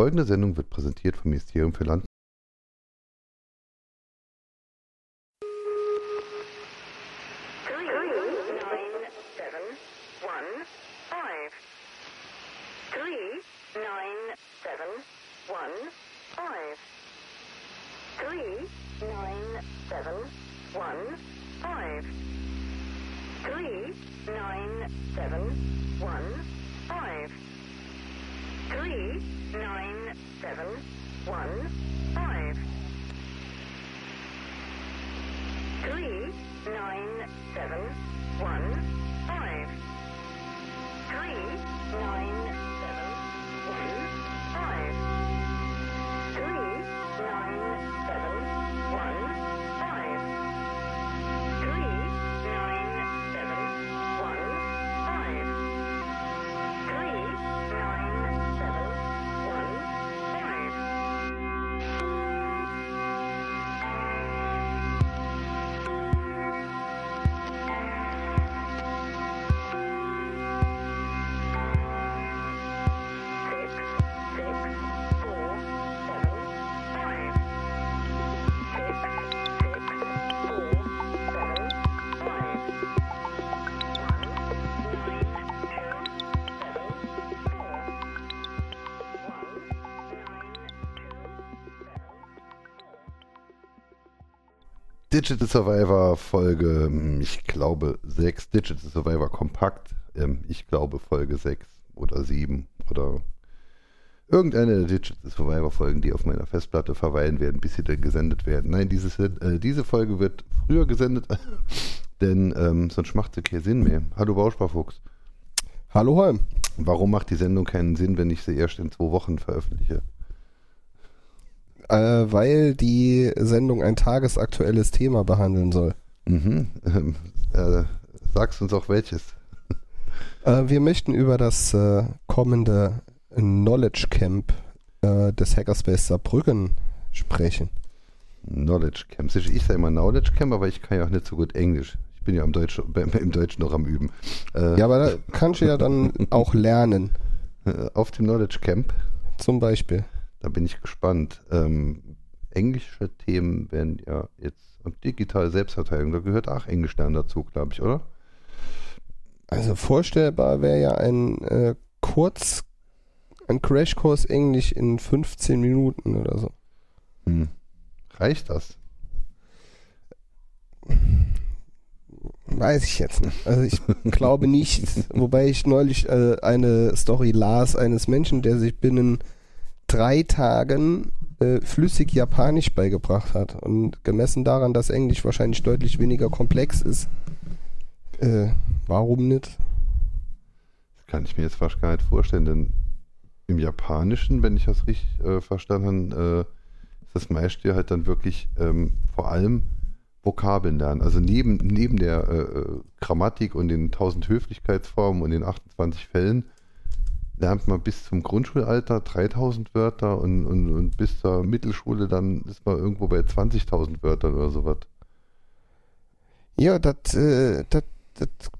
folgende Sendung wird präsentiert vom Ministerium für Land. Digital Survivor Folge, hm, ich glaube 6, Digital Survivor Kompakt, ähm, ich glaube Folge 6 oder 7 oder irgendeine der Digital Survivor Folgen, die auf meiner Festplatte verweilen werden, bis sie dann gesendet werden. Nein, dieses, äh, diese Folge wird früher gesendet, denn ähm, sonst macht sie keinen Sinn mehr. Hallo Bausparfuchs. Hallo Holm. Warum macht die Sendung keinen Sinn, wenn ich sie erst in zwei Wochen veröffentliche? Äh, weil die Sendung ein tagesaktuelles Thema behandeln soll. Mhm. Ähm, äh, sagst uns auch welches. Äh, wir möchten über das äh, kommende Knowledge Camp äh, des Hackerspace Saarbrücken sprechen. Knowledge Camp. Ich sage immer Knowledge Camp, aber ich kann ja auch nicht so gut Englisch. Ich bin ja im, Deutsch, im Deutschen noch am Üben. Äh, Ja, aber da kannst du ja dann auch lernen. äh, Auf dem Knowledge Camp, Zum Beispiel. Da bin ich gespannt. Ähm, englische Themen werden ja jetzt und digitale Selbstverteidigung, da gehört auch Englisch dann dazu, glaube ich, oder? Also vorstellbar wäre ja ein äh, Kurz, ein Crashkurs Englisch in 15 Minuten oder so. Hm. Reicht das? Weiß ich jetzt nicht. Also ich glaube nicht. Wobei ich neulich äh, eine Story las eines Menschen, der sich binnen drei Tagen äh, flüssig Japanisch beigebracht hat. Und gemessen daran, dass Englisch wahrscheinlich deutlich weniger komplex ist, äh, warum nicht? Das kann ich mir jetzt fast gar nicht vorstellen, denn im Japanischen, wenn ich das richtig äh, verstanden habe, äh, ist das meiste halt dann wirklich ähm, vor allem Vokabeln lernen. Also neben, neben der äh, äh, Grammatik und den 1000 Höflichkeitsformen und den 28 Fällen lernt man bis zum Grundschulalter 3000 Wörter und, und, und bis zur Mittelschule dann ist man irgendwo bei 20.000 Wörtern oder sowas. Ja, das äh,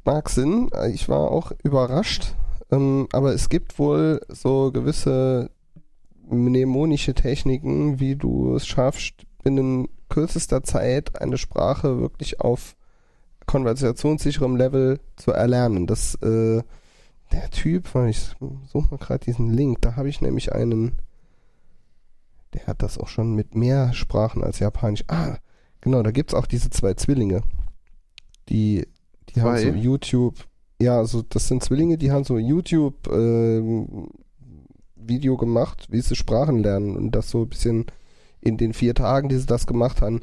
mag Sinn. Ich war auch überrascht. Ähm, aber es gibt wohl so gewisse mnemonische Techniken, wie du es schaffst, binnen kürzester Zeit eine Sprache wirklich auf konversationssicherem Level zu erlernen. Das, äh, der Typ, weil ich suche mal gerade diesen Link, da habe ich nämlich einen, der hat das auch schon mit mehr Sprachen als Japanisch. Ah, genau, da gibt's auch diese zwei Zwillinge. Die, die haben so YouTube, ja, also das sind Zwillinge, die haben so YouTube ähm, Video gemacht, wie sie Sprachen lernen und das so ein bisschen in den vier Tagen, die sie das gemacht haben,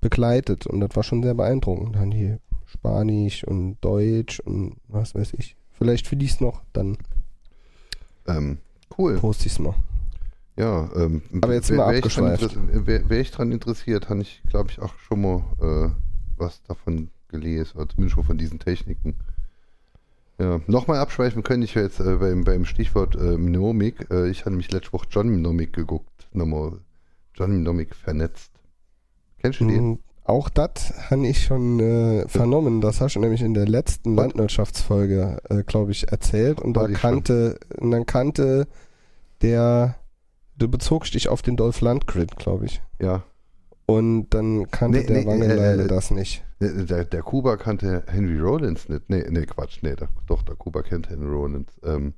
begleitet. Und das war schon sehr beeindruckend. Dann hier Spanisch und Deutsch und was weiß ich. Vielleicht finde ich es noch, dann Ähm, cool. poste ich es mal. Ja, ähm, Aber jetzt wär- mal abgeschweift. Wäre wär ich dran interessiert, habe ich, glaube ich, auch schon mal äh, was davon gelesen, oder zumindest schon von diesen Techniken. Ja, nochmal abschweifen können ich jetzt äh, beim, beim Stichwort äh, Mnemik. Äh, ich hatte mich letzte Woche John Mnemik geguckt. Nochmal John Mnemik vernetzt. Kennst du den? Auch das habe ich schon äh, vernommen. Das hast du nämlich in der letzten? Landwirtschaftsfolge, äh, glaube ich, erzählt. Und da kannte, und dann kannte der Du bezogst dich auf den Dolph Lundgren, glaube ich. Ja. Und dann kannte Nee, der nee, Wangenleile äh, das nicht. Der, der, der Kuba kannte Henry Rollins nicht. Nee, nee, Quatsch, nee, der, doch, der Kuba kennt Henry Rollins. Ähm,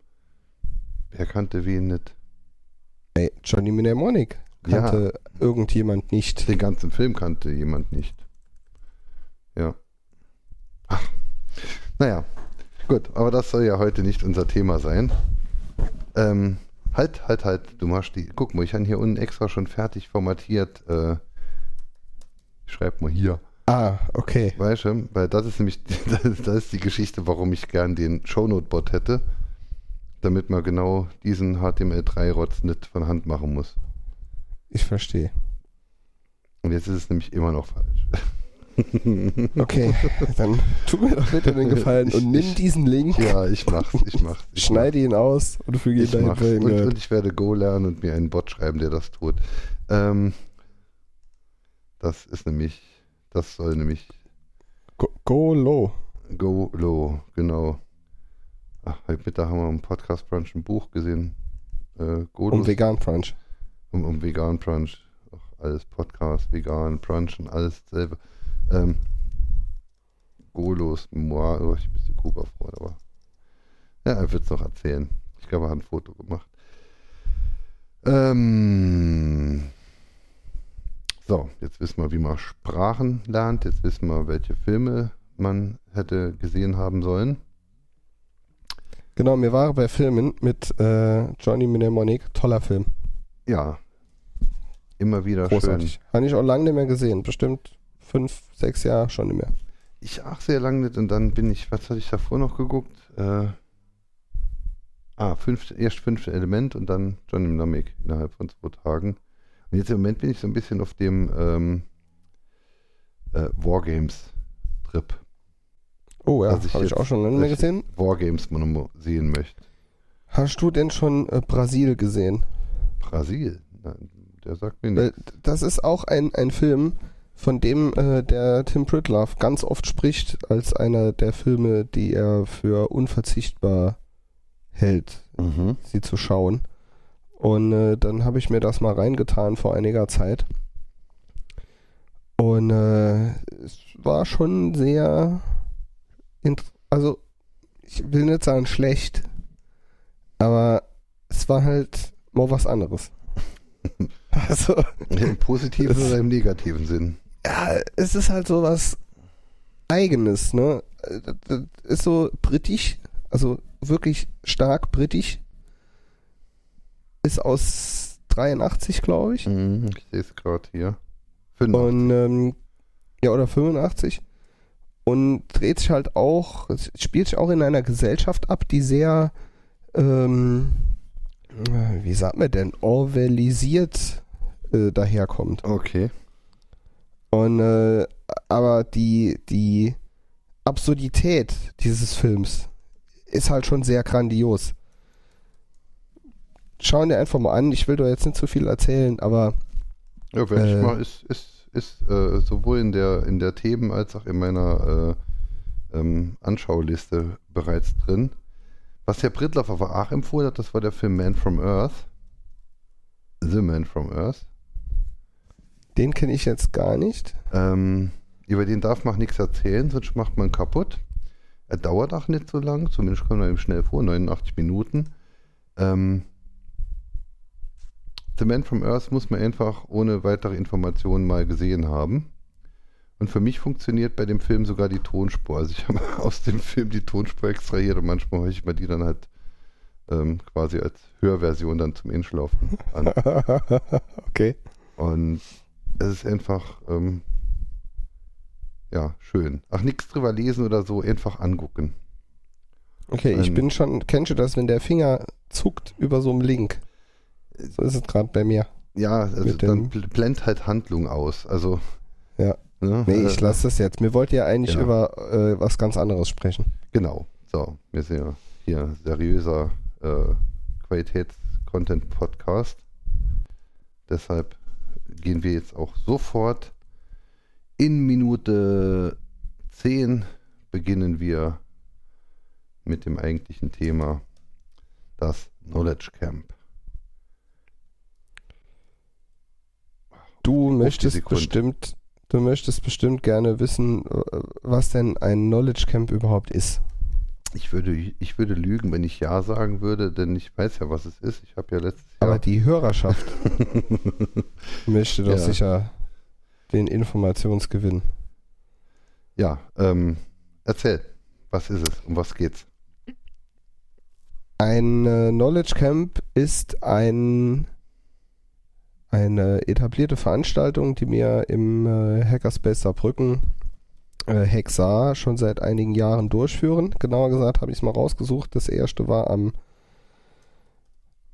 wer kannte wen nicht? Ey, Johnny Mnemonic kannte irgendjemand nicht. Den ganzen Film kannte jemand nicht. Ja. Ach. Naja, gut, aber das soll ja heute nicht unser Thema sein. Ähm, halt, halt, halt, du machst die. Guck mal, ich habe hier unten extra schon fertig formatiert. Äh, ich schreib mal hier. Ah, okay. Weißt du, weil das ist nämlich, das ist, das ist die Geschichte, warum ich gern den Shownote-Bot hätte, damit man genau diesen HTML3-Rotz nicht von Hand machen muss. Ich verstehe. Und jetzt ist es nämlich immer noch falsch. Okay, dann tu mir doch bitte den Gefallen und nimm Ich- diesen Link, Ja, ich mach's, ich mach's. Ich schneide ihn aus und füge ihn Ich dahin. mach's. Und, und ich werde Go lernen und mir einen Bot schreiben, der das tut. Ähm, das ist nämlich, das soll nämlich Go, go low. Go Low, genau. Ach, heute Mittag haben wir im Podcast Brunch ein Buch gesehen. Äh, Um Vegan Brunch. Um, um Vegan Brunch. Ach, alles Podcast, Vegan, Brunch und alles selber. Ähm, Golos Memoir, oh, ich bin ein bisschen Kuba-Freund, aber ja, er wird es noch erzählen. Ich glaube, er hat ein Foto gemacht. Ähm, so, jetzt wissen wir, wie man Sprachen lernt. Jetzt wissen wir, welche Filme man hätte gesehen haben sollen. Genau, mir war bei Filmen mit äh, Johnny Mnemonic. Toller Film. Ja, immer wieder Großartig. Habe ich auch lange nicht mehr gesehen. Bestimmt fünf, sechs Jahre schon nicht mehr. schön. Ich auch sehr lange nicht und dann bin ich, was hatte ich davor noch geguckt? Äh, ah, fünf, erst fünfte Element und dann Johnny Mnemonic innerhalb von zwei Tagen. Und jetzt im Moment bin ich so ein bisschen auf dem ähm, äh, Wargames-Trip. Oh ja, Also ich habe ich jetzt- auch schon lange mehr ich gesehen. Wargames mal sehen möchte. Hast du denn schon äh, Brasil gesehen? Brasil, Nein, der sagt mir nichts. das ist auch ein, ein Film, von dem äh, der Tim Pritloff ganz oft spricht, als einer der Filme, die er für unverzichtbar hält, Mhm. sie zu schauen. Und äh, dann habe ich mir das mal reingetan vor einiger Zeit. Und äh, es war schon sehr, also ich will nicht sagen schlecht, aber es war halt mal was anderes. Also, Im positiven oder im negativen Sinn? ja, es ist halt so was Eigenes, ne? Das ist so britisch, also wirklich stark britisch. Ist aus 83, glaube ich. Mhm, ich sehe es gerade hier. Fünf. Und, ähm, ja, oder 85. Und dreht sich halt auch, spielt sich auch in einer Gesellschaft ab, die sehr, ähm, äh, wie sagt man denn, orwellisiert äh, daherkommt. Okay. Und äh, aber die, die Absurdität dieses Films ist halt schon sehr grandios. Schauen dir einfach mal an, ich will doch jetzt nicht zu viel erzählen, aber Ja, werde Äh, ich mal, ist, ist, ist äh, sowohl in der, in der Themen- als auch in meiner äh, ähm, Anschauliste bereits drin. Was Herr Brittloff aber auch empfohlen hat, das war der Film Man from Earth. The Man from Earth. Den kenne ich jetzt gar nicht. Ähm, über den darf man nichts erzählen, sonst macht man kaputt. Er dauert auch nicht so lang, zumindest kommt man ihm schnell vor, 89 Minuten. Ähm, The Man from Earth muss man einfach ohne weitere Informationen mal gesehen haben. Und für mich funktioniert bei dem Film sogar die Tonspur. Also ich habe aus dem Film die Tonspur extrahiert und manchmal höre ich mir die dann halt ähm, quasi als Hörversion dann zum Inschlafen an. okay. Und es ist einfach, ähm, ja, schön. Ach, nichts drüber lesen oder so, einfach angucken. Okay, ich Ähm, bin schon, kennst du das, wenn der Finger zuckt über so einem Link? So ist es gerade bei mir. Ja, also dann dem- bl- blend halt Handlung aus. Also, Ja. ne, Nee, äh, ich lasse das jetzt. Mir wollt ihr eigentlich Ja. über äh, was ganz anderes sprechen. Genau. So, wir sind ja hier seriöser äh, Qualitäts-Content-Podcast. Deshalb gehen wir jetzt auch sofort. In Minute 10 beginnen wir mit dem eigentlichen Thema, das Knowledge Camp. Du möchtest bestimmt, du möchtest bestimmt gerne wissen, äh, was denn ein Knowledge Camp überhaupt ist. Ich würde, ich würde lügen, wenn ich Ja sagen würde, denn ich weiß ja, was es ist. Ich habe ja letztes Aber Jahr. die Hörerschaft möchte doch Ja. sicher den Informationsgewinn. ja, ähm, erzähl. Was ist es? Um was geht's? Ein äh, Knowledge Camp ist ein, eine etablierte Veranstaltung, die wir im äh, Hackerspace Saarbrücken äh, Hexar schon seit einigen Jahren durchführen. Genauer gesagt habe ich es mal rausgesucht. Das erste war am,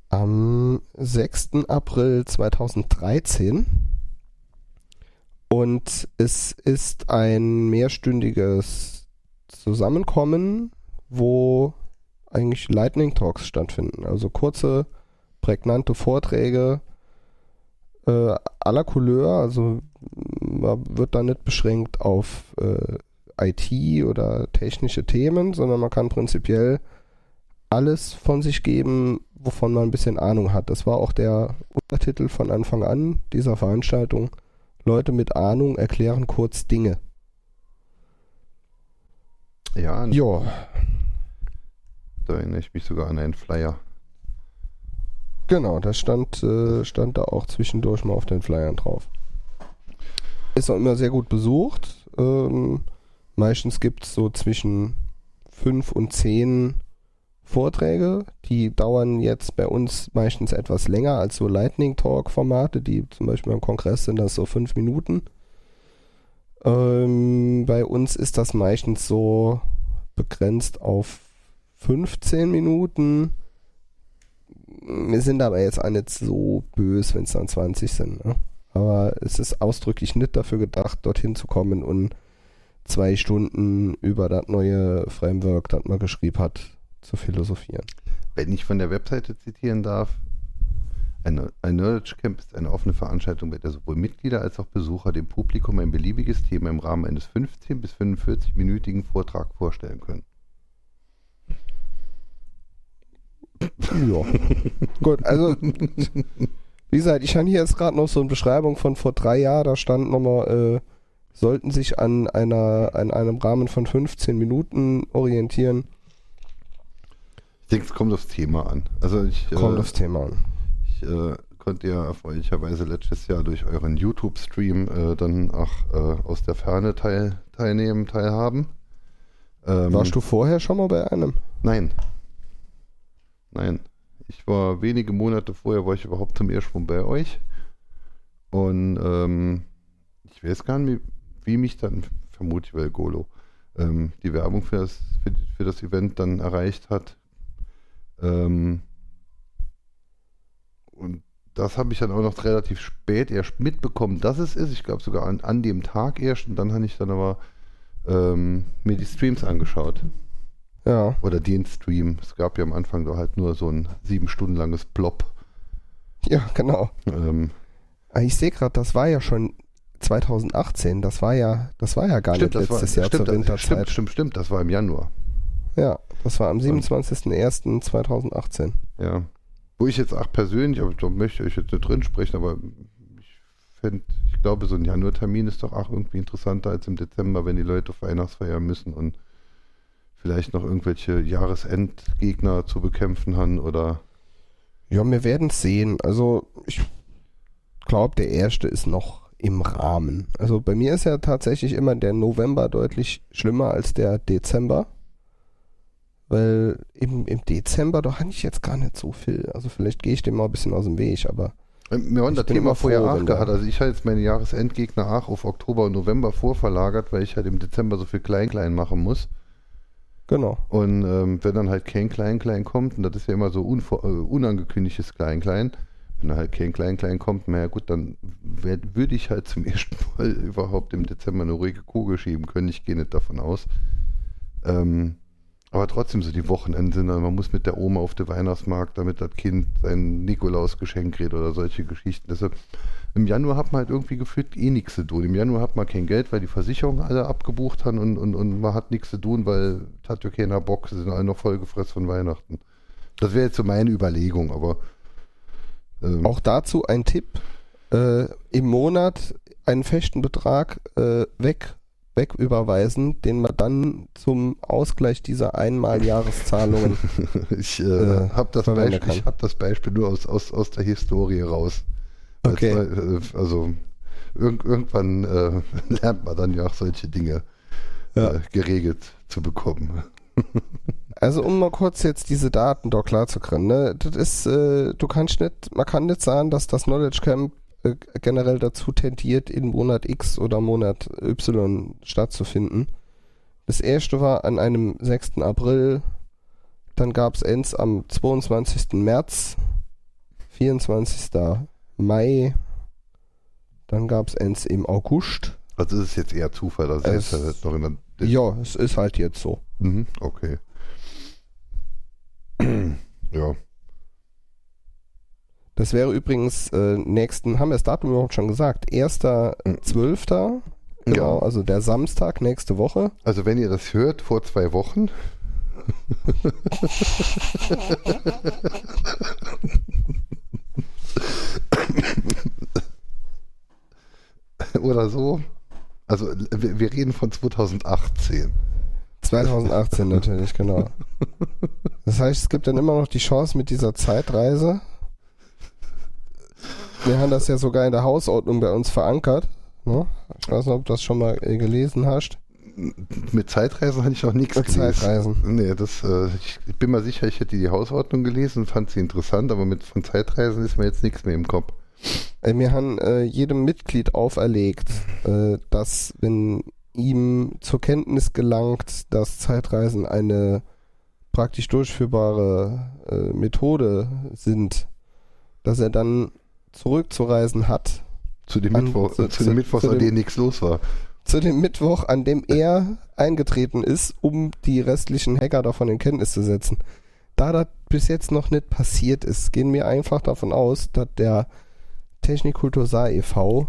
am 6. April 2013. Und es ist ein mehrstündiges Zusammenkommen, wo eigentlich Lightning Talks stattfinden. Also kurze, prägnante Vorträge äh, aller Couleur. Also man wird da nicht beschränkt auf äh, IT oder technische Themen, sondern man kann prinzipiell alles von sich geben, wovon man ein bisschen Ahnung hat. Das war auch der Untertitel von Anfang an dieser Veranstaltung. Leute mit Ahnung erklären kurz Dinge. Ja, Ja, da erinnere ich mich sogar an einen Flyer. Genau, das stand, äh, stand da auch zwischendurch mal auf den Flyern drauf. Ist auch immer sehr gut besucht. Ähm, meistens gibt es so zwischen fünf und zehn Vorträge. Die dauern jetzt bei uns meistens etwas länger als so Lightning Talk Formate, die zum Beispiel beim Kongress sind das so fünf Minuten. Ähm, bei uns ist das meistens so begrenzt auf 15 Minuten. Wir sind aber jetzt auch nicht so böse, wenn es dann 20 sind. Ne? Aber es ist ausdrücklich nicht dafür gedacht, dorthin zu kommen und zwei Stunden über das neue Framework, das man geschrieben hat, zu philosophieren. Wenn ich von der Webseite zitieren darf, ein, ein Knowledge Camp ist eine offene Veranstaltung, bei der sowohl Mitglieder als auch Besucher dem Publikum ein beliebiges Thema im Rahmen eines 15- bis 45-minütigen Vortrags vorstellen können. Ja. Gut, also wie gesagt, ich habe hier jetzt gerade noch so eine Beschreibung von vor drei Jahren, da stand nochmal, äh, sollten sich an einer, an einem Rahmen von 15 Minuten orientieren. Ich denke, es kommt aufs Thema an. Also ich, Kommt äh, aufs Thema an. ich äh, konnte ja erfreulicherweise letztes Jahr durch euren YouTube-Stream äh, dann auch äh, aus der Ferne teil, teilnehmen, teilhaben. Ähm, Warst du vorher schon mal bei einem? Nein. Nein. Ich war wenige Monate vorher, war ich überhaupt zum Mal bei euch. Und ähm, ich weiß gar nicht, wie mich dann, vermutlich weil Golo, ähm, die Werbung für das, für, für das Event dann erreicht hat. Ähm, und das habe ich dann auch noch relativ spät erst mitbekommen, dass es ist. Ich glaube sogar an, an dem Tag erst. Und dann habe ich dann aber ähm, mir die Streams angeschaut. Ja. Oder den Stream. Es gab ja am Anfang da halt nur so ein sieben Stunden langes Plop. Ja, genau. Ähm, Ah, Ich sehe gerade, das war ja schon 2018. Das war ja, das war ja gar stimmt, nicht das war, letztes Jahr stimmt, zur Winterzeit. stimmt, stimmt, stimmt, das war im Januar. Ja, das war am 27.01.2018. Ja. Wo ich jetzt auch persönlich, aber da möchte ich jetzt nicht drin sprechen, aber ich fände, ich glaube, so ein Januartermin ist doch auch irgendwie interessanter als im Dezember, wenn die Leute auf Weihnachtsfeier müssen und vielleicht noch irgendwelche Jahresendgegner zu bekämpfen haben oder Ja, wir werden es sehen. Also ich glaube, der erste ist noch im Rahmen. Also bei mir ist ja tatsächlich immer der November deutlich schlimmer als der Dezember. Weil im, im Dezember, da hatte ich jetzt gar nicht so viel. Also vielleicht gehe ich dem mal ein bisschen aus dem Weg, aber Ähm, Wir haben das Thema vorher auch gehabt. Also ich habe jetzt meine Jahresendgegner auch auf Oktober und November vorverlagert, weil ich halt im Dezember so viel Klein-Klein machen muss. Genau. Und ähm, wenn dann halt kein Klein-Klein kommt, und das ist ja immer so äh, unangekündigtes Klein-Klein, wenn da halt kein Klein-Klein kommt, naja gut, dann würde ich halt zum ersten Mal überhaupt im Dezember eine ruhige Kugel schieben können. Ich gehe nicht davon aus. Ähm, aber trotzdem so die Wochenenden sind, dann, man muss mit der Oma auf den Weihnachtsmarkt, damit das Kind sein Nikolausgeschenk kriegt oder solche Geschichten. Deshalb im Januar hat man halt irgendwie gefühlt eh nichts zu tun. Im Januar hat man kein Geld, weil die Versicherungen alle abgebucht haben und, und, und man hat nichts zu tun, weil hat ja keiner Bock, sind alle noch vollgefressen von Weihnachten. Das wäre jetzt so meine Überlegung, aber ähm, Auch dazu ein Tipp. Äh, im Monat einen festen Betrag äh, weg, weg überweisen, den man dann zum Ausgleich dieser Einmaljahreszahlungen Ich äh, Äh, habe das, Beispiel- ich hab das Beispiel nur aus, aus, aus der Historie raus. Okay. Also, äh, also irg irgendwann äh, lernt man dann ja auch solche Dinge Ja. äh, geregelt zu bekommen. Also um mal kurz jetzt diese Daten da klar zu kriegen, ne? Das ist, äh, du kannst nicht, man kann nicht sagen, dass das Knowledge Camp äh, generell dazu tendiert, in Monat X oder Monat Y stattzufinden. Das erste war an einem 6. April, dann gab es eins am 22. März, 24. Mai, dann gab es eins im August. Also es ist jetzt eher Zufall, dass es Es- jetzt halt noch in der Ja, es ist halt jetzt so. Mhm, okay. ja. Das wäre übrigens äh, nächsten, haben wir das Datum überhaupt schon gesagt, 1.12. Genau, Ja. also der Samstag nächste Woche. Also wenn ihr das hört, vor zwei Wochen. Oder so. Also wir, wir reden von 2018. 2018 natürlich, genau. Das heißt, es gibt dann immer noch die Chance mit dieser Zeitreise. Wir haben das ja sogar in der Hausordnung bei uns verankert. Ne? Ich weiß nicht, ob du das schon mal äh, gelesen hast. Mit Zeitreisen hatte ich noch nichts gelesen. Zeitreisen. Nee, das, äh, ich, bin mir sicher, ich hätte die Hausordnung gelesen, fand sie interessant, aber mit von Zeitreisen ist mir jetzt nichts mehr im Kopf. Äh, Wir haben äh, jedem Mitglied auferlegt, äh, dass wenn ihm zur Kenntnis gelangt, dass Zeitreisen eine praktisch durchführbare äh, Methode sind, dass er dann zurückzureisen hat Zu dem An- Mittwoch, zu- zu, zu- dem Mittwoch, an dem nichts los war. Zu dem Mittwoch, an dem er eingetreten ist, um die restlichen Hacker davon in Kenntnis zu setzen. Da das bis jetzt noch nicht passiert ist, gehen wir einfach davon aus, dass der Technikkultur Saar e.V.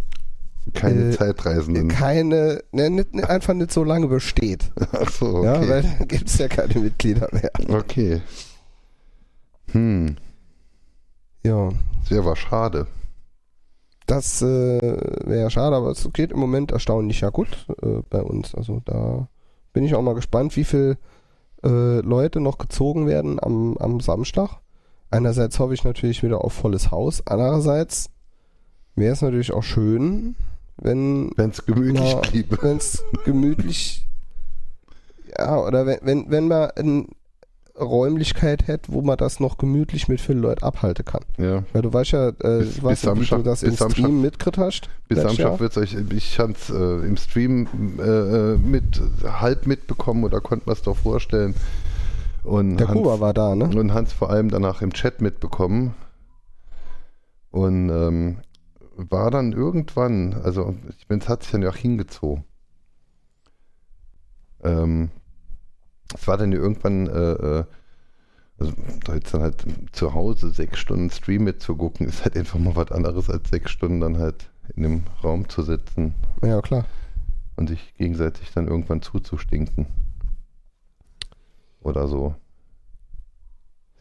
Keine Äh, Zeitreisenden. keine, ne, nicht, nicht, einfach nicht so lange besteht. Ach so, Ja, okay. weil dann gibt es ja keine Mitglieder mehr. okay. Hm, Ja, wäre aber schade. Das äh, wäre schade, aber es geht im Moment erstaunlich ja gut äh, bei uns. Also da bin ich auch mal gespannt, wie viel äh, Leute noch gezogen werden am, am Samstag. Einerseits hoffe ich natürlich wieder auf volles Haus. Andererseits wäre es natürlich auch schön, wenn es gemütlich Na, bliebe. wenn es gemütlich ja oder wenn wenn wenn man eine Räumlichkeit hätte, wo man das noch gemütlich mit vielen Leuten abhalten kann. Ja. Weil du weißt ja, äh, Bis- weiß bis wie Samstag- du das bis im Samstag- Stream mitgekriegt hast. Bis Samstag wird euch, ich habe es äh, im Stream äh, mit halb mitbekommen oder konnte man es doch vorstellen. Und Der Hans- Kuba war da, ne? Und Hans vor allem danach im Chat mitbekommen. Und ähm, war dann irgendwann, also ich meine, es hat sich dann ja auch hingezogen. Ähm, es war dann irgendwann, äh, äh, also da jetzt dann halt zu Hause sechs Stunden Stream mitzugucken, ist halt einfach mal was anderes als sechs Stunden dann halt in dem Raum zu sitzen Ja, klar. und sich gegenseitig dann irgendwann zuzustinken. Oder so.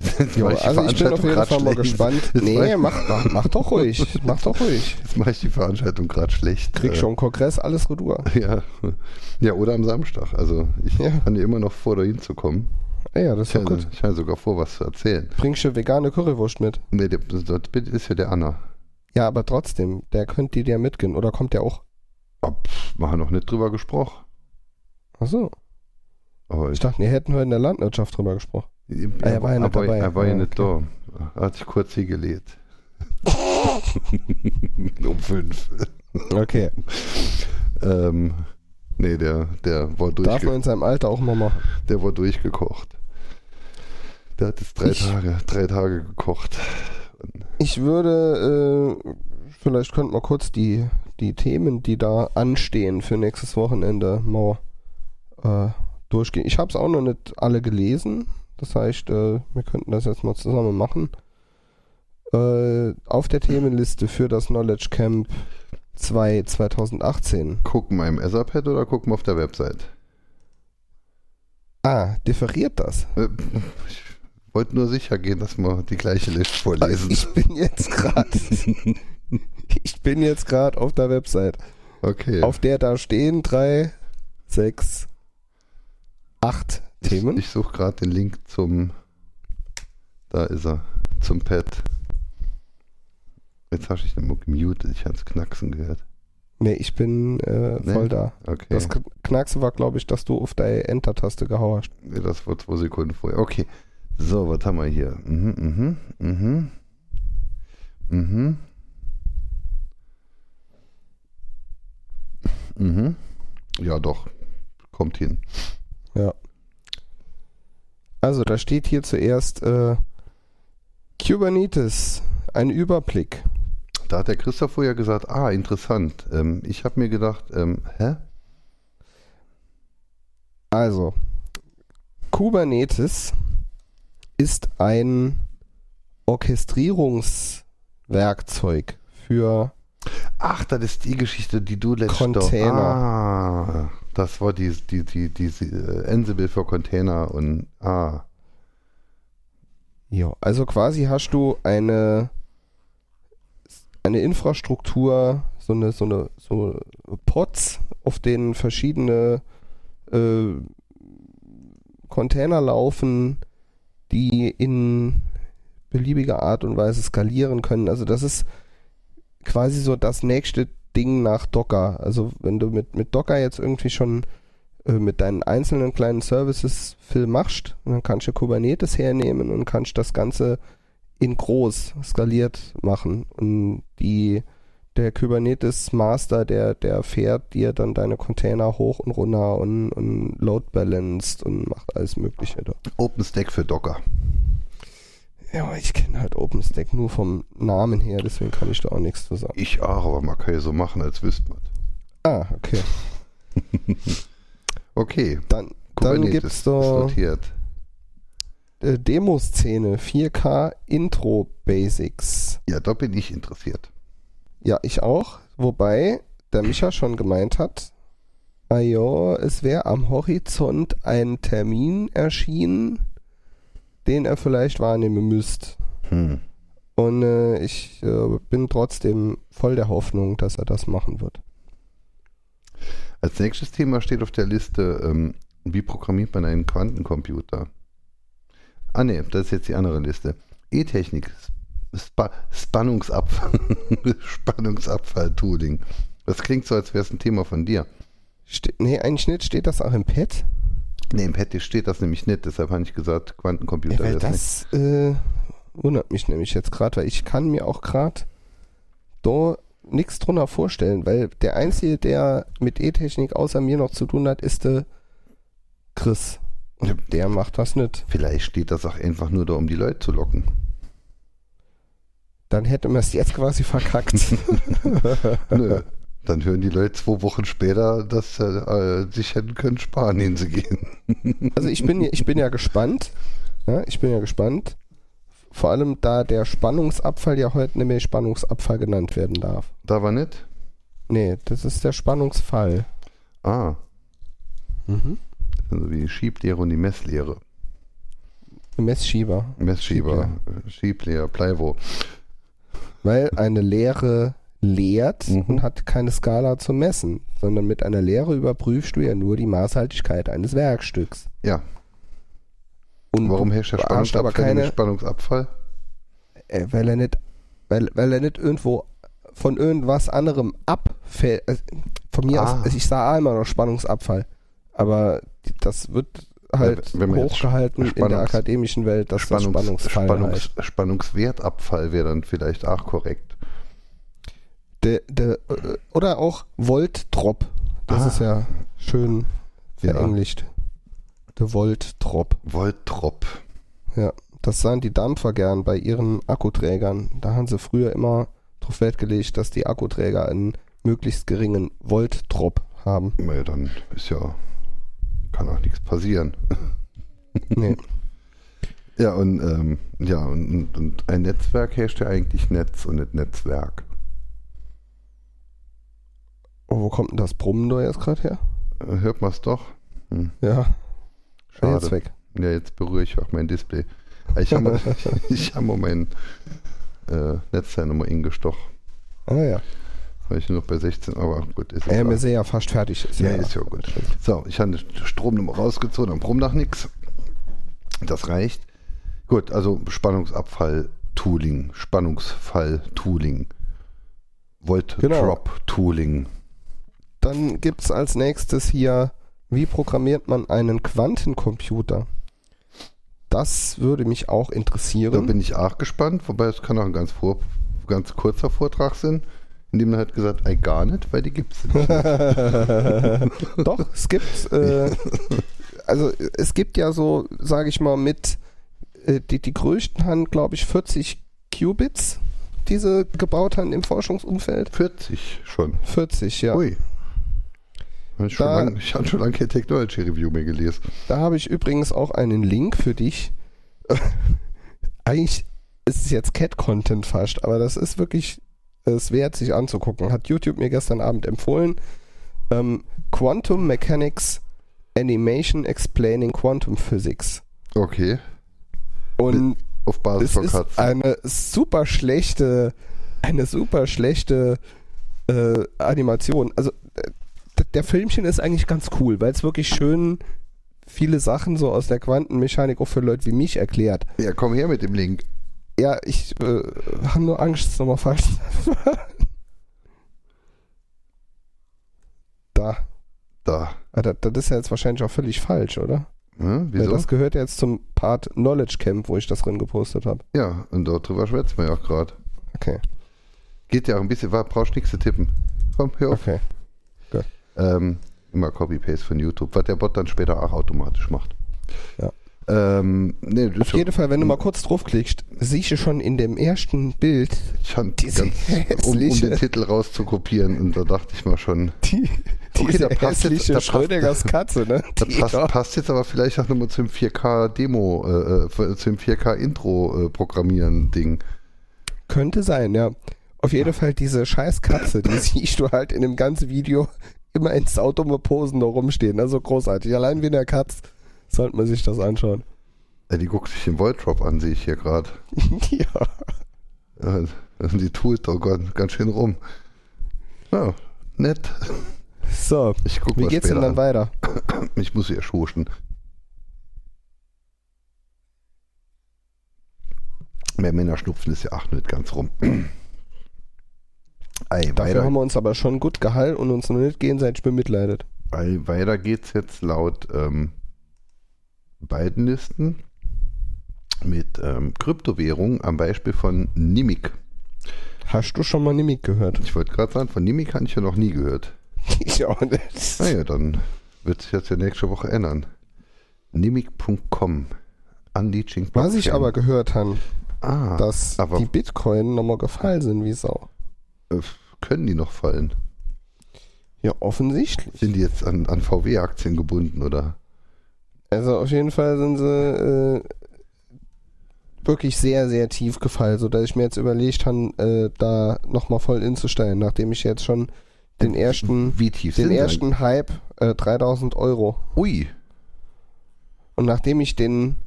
Jo, also ich bin auf Veranstaltung jeden Fall mal gespannt. Jetzt Nee, mach, mach, mach, doch ruhig. Mach doch ruhig. jetzt mache ich die Veranstaltung gerade schlecht. Krieg Äh, schon Kongress, alles retour. Ja. ja, oder am Samstag. Also ich Ja. kann dir immer noch vor, da hinzukommen. Ja, ja, das ist habe gut. ich habe sogar vor, was zu erzählen. Bringst du vegane Currywurst mit? Nee, das ist ja der Anna. Ja, aber trotzdem, der könnte die dir mitgehen. Oder kommt der auch? Oh, pff, wir haben noch nicht drüber gesprochen. Achso. Aber Ich ich, dachte, wir hätten heute in der Landwirtschaft drüber gesprochen. Er, er war ja nicht dabei. Er war ja Ah, nicht da. Er hat sich kurz hier gelegt. um fünf. Okay. Ähm, nee, der, der, war Darf man in seinem Alter auch mal machen. der war durchgekocht. Der hat jetzt drei Ich- Tage, drei Tage gekocht. Ich würde, äh, vielleicht könnten wir kurz die, die Themen, die da anstehen für nächstes Wochenende, mal äh, durchgehen. Ich habe es auch noch nicht alle gelesen. Das heißt, äh, wir könnten das jetzt mal zusammen machen. Äh, auf der Themenliste für das Knowledge Camp 2 2018. Gucken wir im Etherpad oder gucken wir auf der Website? Ah, differiert das? Äh, Ich wollte nur sicher gehen, dass wir die gleiche Liste vorlesen. ich bin jetzt gerade. ich bin jetzt gerade auf der Website, Okay. auf der da stehen drei, sechs, acht Themen. Ich, ich suche gerade den Link zum. Da ist er. Zum Pad. Jetzt hast du dich nochmal gemutet. Ich habe es knacksen gehört. nee, ich bin äh, Nee? voll da. Okay. Das Kn- Knackse war, glaube ich, dass du auf deine Enter-Taste gehauen hast. Nee, das war zwei Sekunden vorher. Okay. So, was haben wir hier? Mhm, mhm, mhm. Mhm. Mhm. Ja, doch. Kommt hin. Also, da steht hier zuerst äh, Kubernetes, ein Überblick. Da hat der Christoph vorher gesagt, ah, interessant. Ähm, ich habe mir gedacht, ähm, hä? Also, Kubernetes ist ein Orchestrierungswerkzeug für Ach, das ist die Geschichte, die du letztes Container. Ah, das war die, die, die, die, äh, Ansible für Container und ah. Ja, also quasi hast du eine, eine Infrastruktur, so eine, so eine, so Pods, auf denen verschiedene äh, Container laufen, die in beliebiger Art und Weise skalieren können. Also das ist quasi so das nächste Ding nach Docker. Also wenn du mit, mit Docker jetzt irgendwie schon äh, mit deinen einzelnen kleinen Services viel machst, dann kannst du Kubernetes hernehmen und kannst das Ganze in groß skaliert machen. Und die, der Kubernetes Master, der, der fährt dir dann deine Container hoch und runter und, und load balanced und macht alles Mögliche da. OpenStack für Docker. Ja, ich kenne halt OpenStack nur vom Namen her, deswegen kann ich da auch nichts zu sagen. Ich auch, aber man kann ja so machen, als wüsste man. Ah, okay. Okay, Dann, dann Kubernetes gibt's ist da notiert. äh, Demoszene 4K Intro Basics. Ja, da bin ich interessiert. Ja, ich auch. Wobei der Micha schon gemeint hat, ah ja, es wäre am Horizont ein Termin erschienen, den er vielleicht wahrnehmen müsst. Hm. Und äh, ich äh, bin trotzdem voll der Hoffnung, dass er das machen wird. Als nächstes Thema steht auf der Liste, ähm, wie programmiert man einen Quantencomputer? Ah ne, das ist jetzt die andere Liste. E-Technik, Spa Spannungsabfall, Spannungsabfall-Tooling. Das klingt so, als wäre es ein Thema von dir. Ste nee, eigentlich nicht. Steht das auch im Pad? Ne, im Pad steht das nämlich nicht, deshalb habe ich gesagt, Ja, Quantencomputer nicht. das äh, wundert mich nämlich jetzt gerade, weil ich kann mir auch gerade da nichts drunter vorstellen, weil der Einzige, der mit E-Technik außer mir noch zu tun hat, ist der Chris. Und Ja. der macht das nicht. Vielleicht steht das auch einfach nur da, um die Leute zu locken. Dann hätte man es jetzt quasi verkackt. Nö. Dann hören die Leute zwei Wochen später, dass sie äh, sich hätten können sparen, hinzugehen. also ich bin, ich bin ja gespannt. Ja, ich bin ja gespannt. Vor allem, da der Spannungsabfall ja heute nicht mehr Spannungsabfall genannt werden darf. Da war nicht? Nee, das ist der Spannungsfall. Ah, Mhm. also wie die Schieblehre und die Messlehre. Messschieber. Messschieber, Schieblehre, Pleiwo. Weil eine Lehre lehrt Mhm. und hat keine Skala zum Messen, sondern mit einer Lehre überprüfst du ja nur die Maßhaltigkeit eines Werkstücks. Ja, Und warum herrscht der beachtest aber Spannungsabfall keine, Spannungsabfall? äh, weil er nicht, weil, weil er nicht irgendwo von irgendwas anderem abfällt. Äh, von mir Ah. aus, also ich sah immer noch Spannungsabfall, aber das wird halt wenn hochgehalten in der Spannungs- akademischen Welt, dass das Spannungsfall Spannungs heißt. Spannungswertabfall wäre dann vielleicht auch korrekt. Der, der, äh, oder auch Volt-Drop. Das Ah. ist ja schön Ja. verenglischt. Der Volt-Drop. Voltrop. Ja, das sahen die Dampfer gern bei ihren Akkuträgern. Da haben sie früher immer drauf Wert gelegt, dass die Akkuträger einen möglichst geringen Volt-Drop haben. Ja, dann ist ja, kann auch nichts passieren. Nee. Ja, und, ähm, ja, und, und ein Netzwerk herrscht ja eigentlich Netz und nicht Netzwerk. Oh, wo kommt denn das Brummen da jetzt gerade her? Äh, Hört man es doch? Hm, Ja, schade. jetzt weg. Ja, jetzt berühre ich auch mein Display. Ich habe ich hab mal mein äh, Netzteil nochmal ingestochen. Ah ja. War ich noch bei 16, aber gut. Ist egal. wir sind ja fast fertig. Ist Ja, ist ja gut. So, ich habe den Strom nochmal rausgezogen, am Brumm nach nix. Das reicht. Gut, also Spannungsabfall-Tooling, Spannungsfall-Tooling, Volt-Drop-Tooling. Dann gibt es als nächstes hier, wie programmiert man einen Quantencomputer? Das würde mich auch Da interessieren. bin ich auch gespannt, wobei es kann auch ein ganz, vor, ganz kurzer Vortrag sein, in dem man halt gesagt, ey, gar nicht, weil die gibt es nicht. Doch, es gibt, äh, also es gibt ja so, sage ich mal, mit äh, die, die größten haben, glaube ich, 40 Qubits, die sie gebaut haben im Forschungsumfeld. 40 schon. 40, ja. Ui. Ich, Da- lang, ich habe schon lange kein Technology Review mehr gelesen. Da habe ich übrigens auch einen Link für dich. Eigentlich ist es jetzt Cat-Content fast, aber das ist wirklich es wert, sich anzugucken. Hat YouTube mir gestern Abend empfohlen. Ähm, Quantum Mechanics Animation Explaining Quantum Physics. Okay, Und auf Basis von ist Katzen. eine super schlechte, eine super schlechte äh, Animation. Also der Filmchen ist eigentlich ganz cool, weil es wirklich schön viele Sachen so aus der Quantenmechanik auch für Leute wie mich erklärt. Ja, komm her mit dem Link. Ja, ich äh, habe nur Angst, es nochmal falsch zu. Da. Da. Ah, das, ist ja jetzt wahrscheinlich auch völlig falsch, oder? Hm, Weil wieso? das gehört jetzt zum Part Knowledge Camp, wo ich das drin gepostet habe. Ja, und dort drüber schwätzen wir ja auch gerade. Okay, Geht ja auch ein bisschen, war, brauchst nichts zu tippen. Komm, hör auf. okay. Ähm, immer Copy-Paste von YouTube, was der Bot dann später auch automatisch macht. Ja. Ähm, nee, Auf schon- jeden Fall, wenn du mal kurz draufklickst, siehst du schon in dem ersten Bild fand diese ganz, um, um den Titel rauszukopieren und da dachte ich mal schon, die, Okay, diese da passt jetzt- da Schrödingers Katze, ne? das Die passt, da- passt jetzt aber vielleicht auch nochmal zum 4K-Demo, äh, äh, zum 4K-Intro-Programmieren-Ding. Könnte sein, ja. Auf jeden Fall diese scheiß Katze, die siehst du halt in dem ganzen Video immer in saudumme Posen da rumstehen. Also großartig. Allein wie in der Katz sollte man sich das anschauen. Äh, die guckt sich den Voltrop an, sehe ich hier gerade. ja. Ja, die tut doch ganz, ganz schön rum. Ja, nett. So, Ich guck wie geht's denn dann weiter? an. Ich muss hier schuschen. Mehr Männerschnupfen ist ja auch nicht ganz rum. Ei, Dafür haben wir uns aber schon gut gehalten und uns noch nicht gegenseitig bemitleidet. ei, weiter geht's jetzt laut ähm, beiden Listen mit ähm, Kryptowährungen am Beispiel von Nimic. Hast du schon mal Nimik gehört? Ich wollte gerade sagen, von Nimic habe ich ja noch nie gehört. Ich auch nicht. Naja, dann wird sich jetzt ja nächste Woche ändern. Nimic.com. Unleashing Was ich aber gehört habe, ah, dass aber- die Bitcoin nochmal gefallen sind wie Sau. Äh, können die noch fallen? Ja, offensichtlich. Sind die jetzt an, an VW-Aktien gebunden oder? Also auf jeden Fall sind sie äh, wirklich sehr, sehr tief gefallen, sodass ich mir jetzt überlegt habe, äh, da nochmal voll inzusteigen, nachdem ich jetzt schon den ersten, Wie tief den ersten Hype, äh, 3000 Euro. Ui, Und nachdem ich den,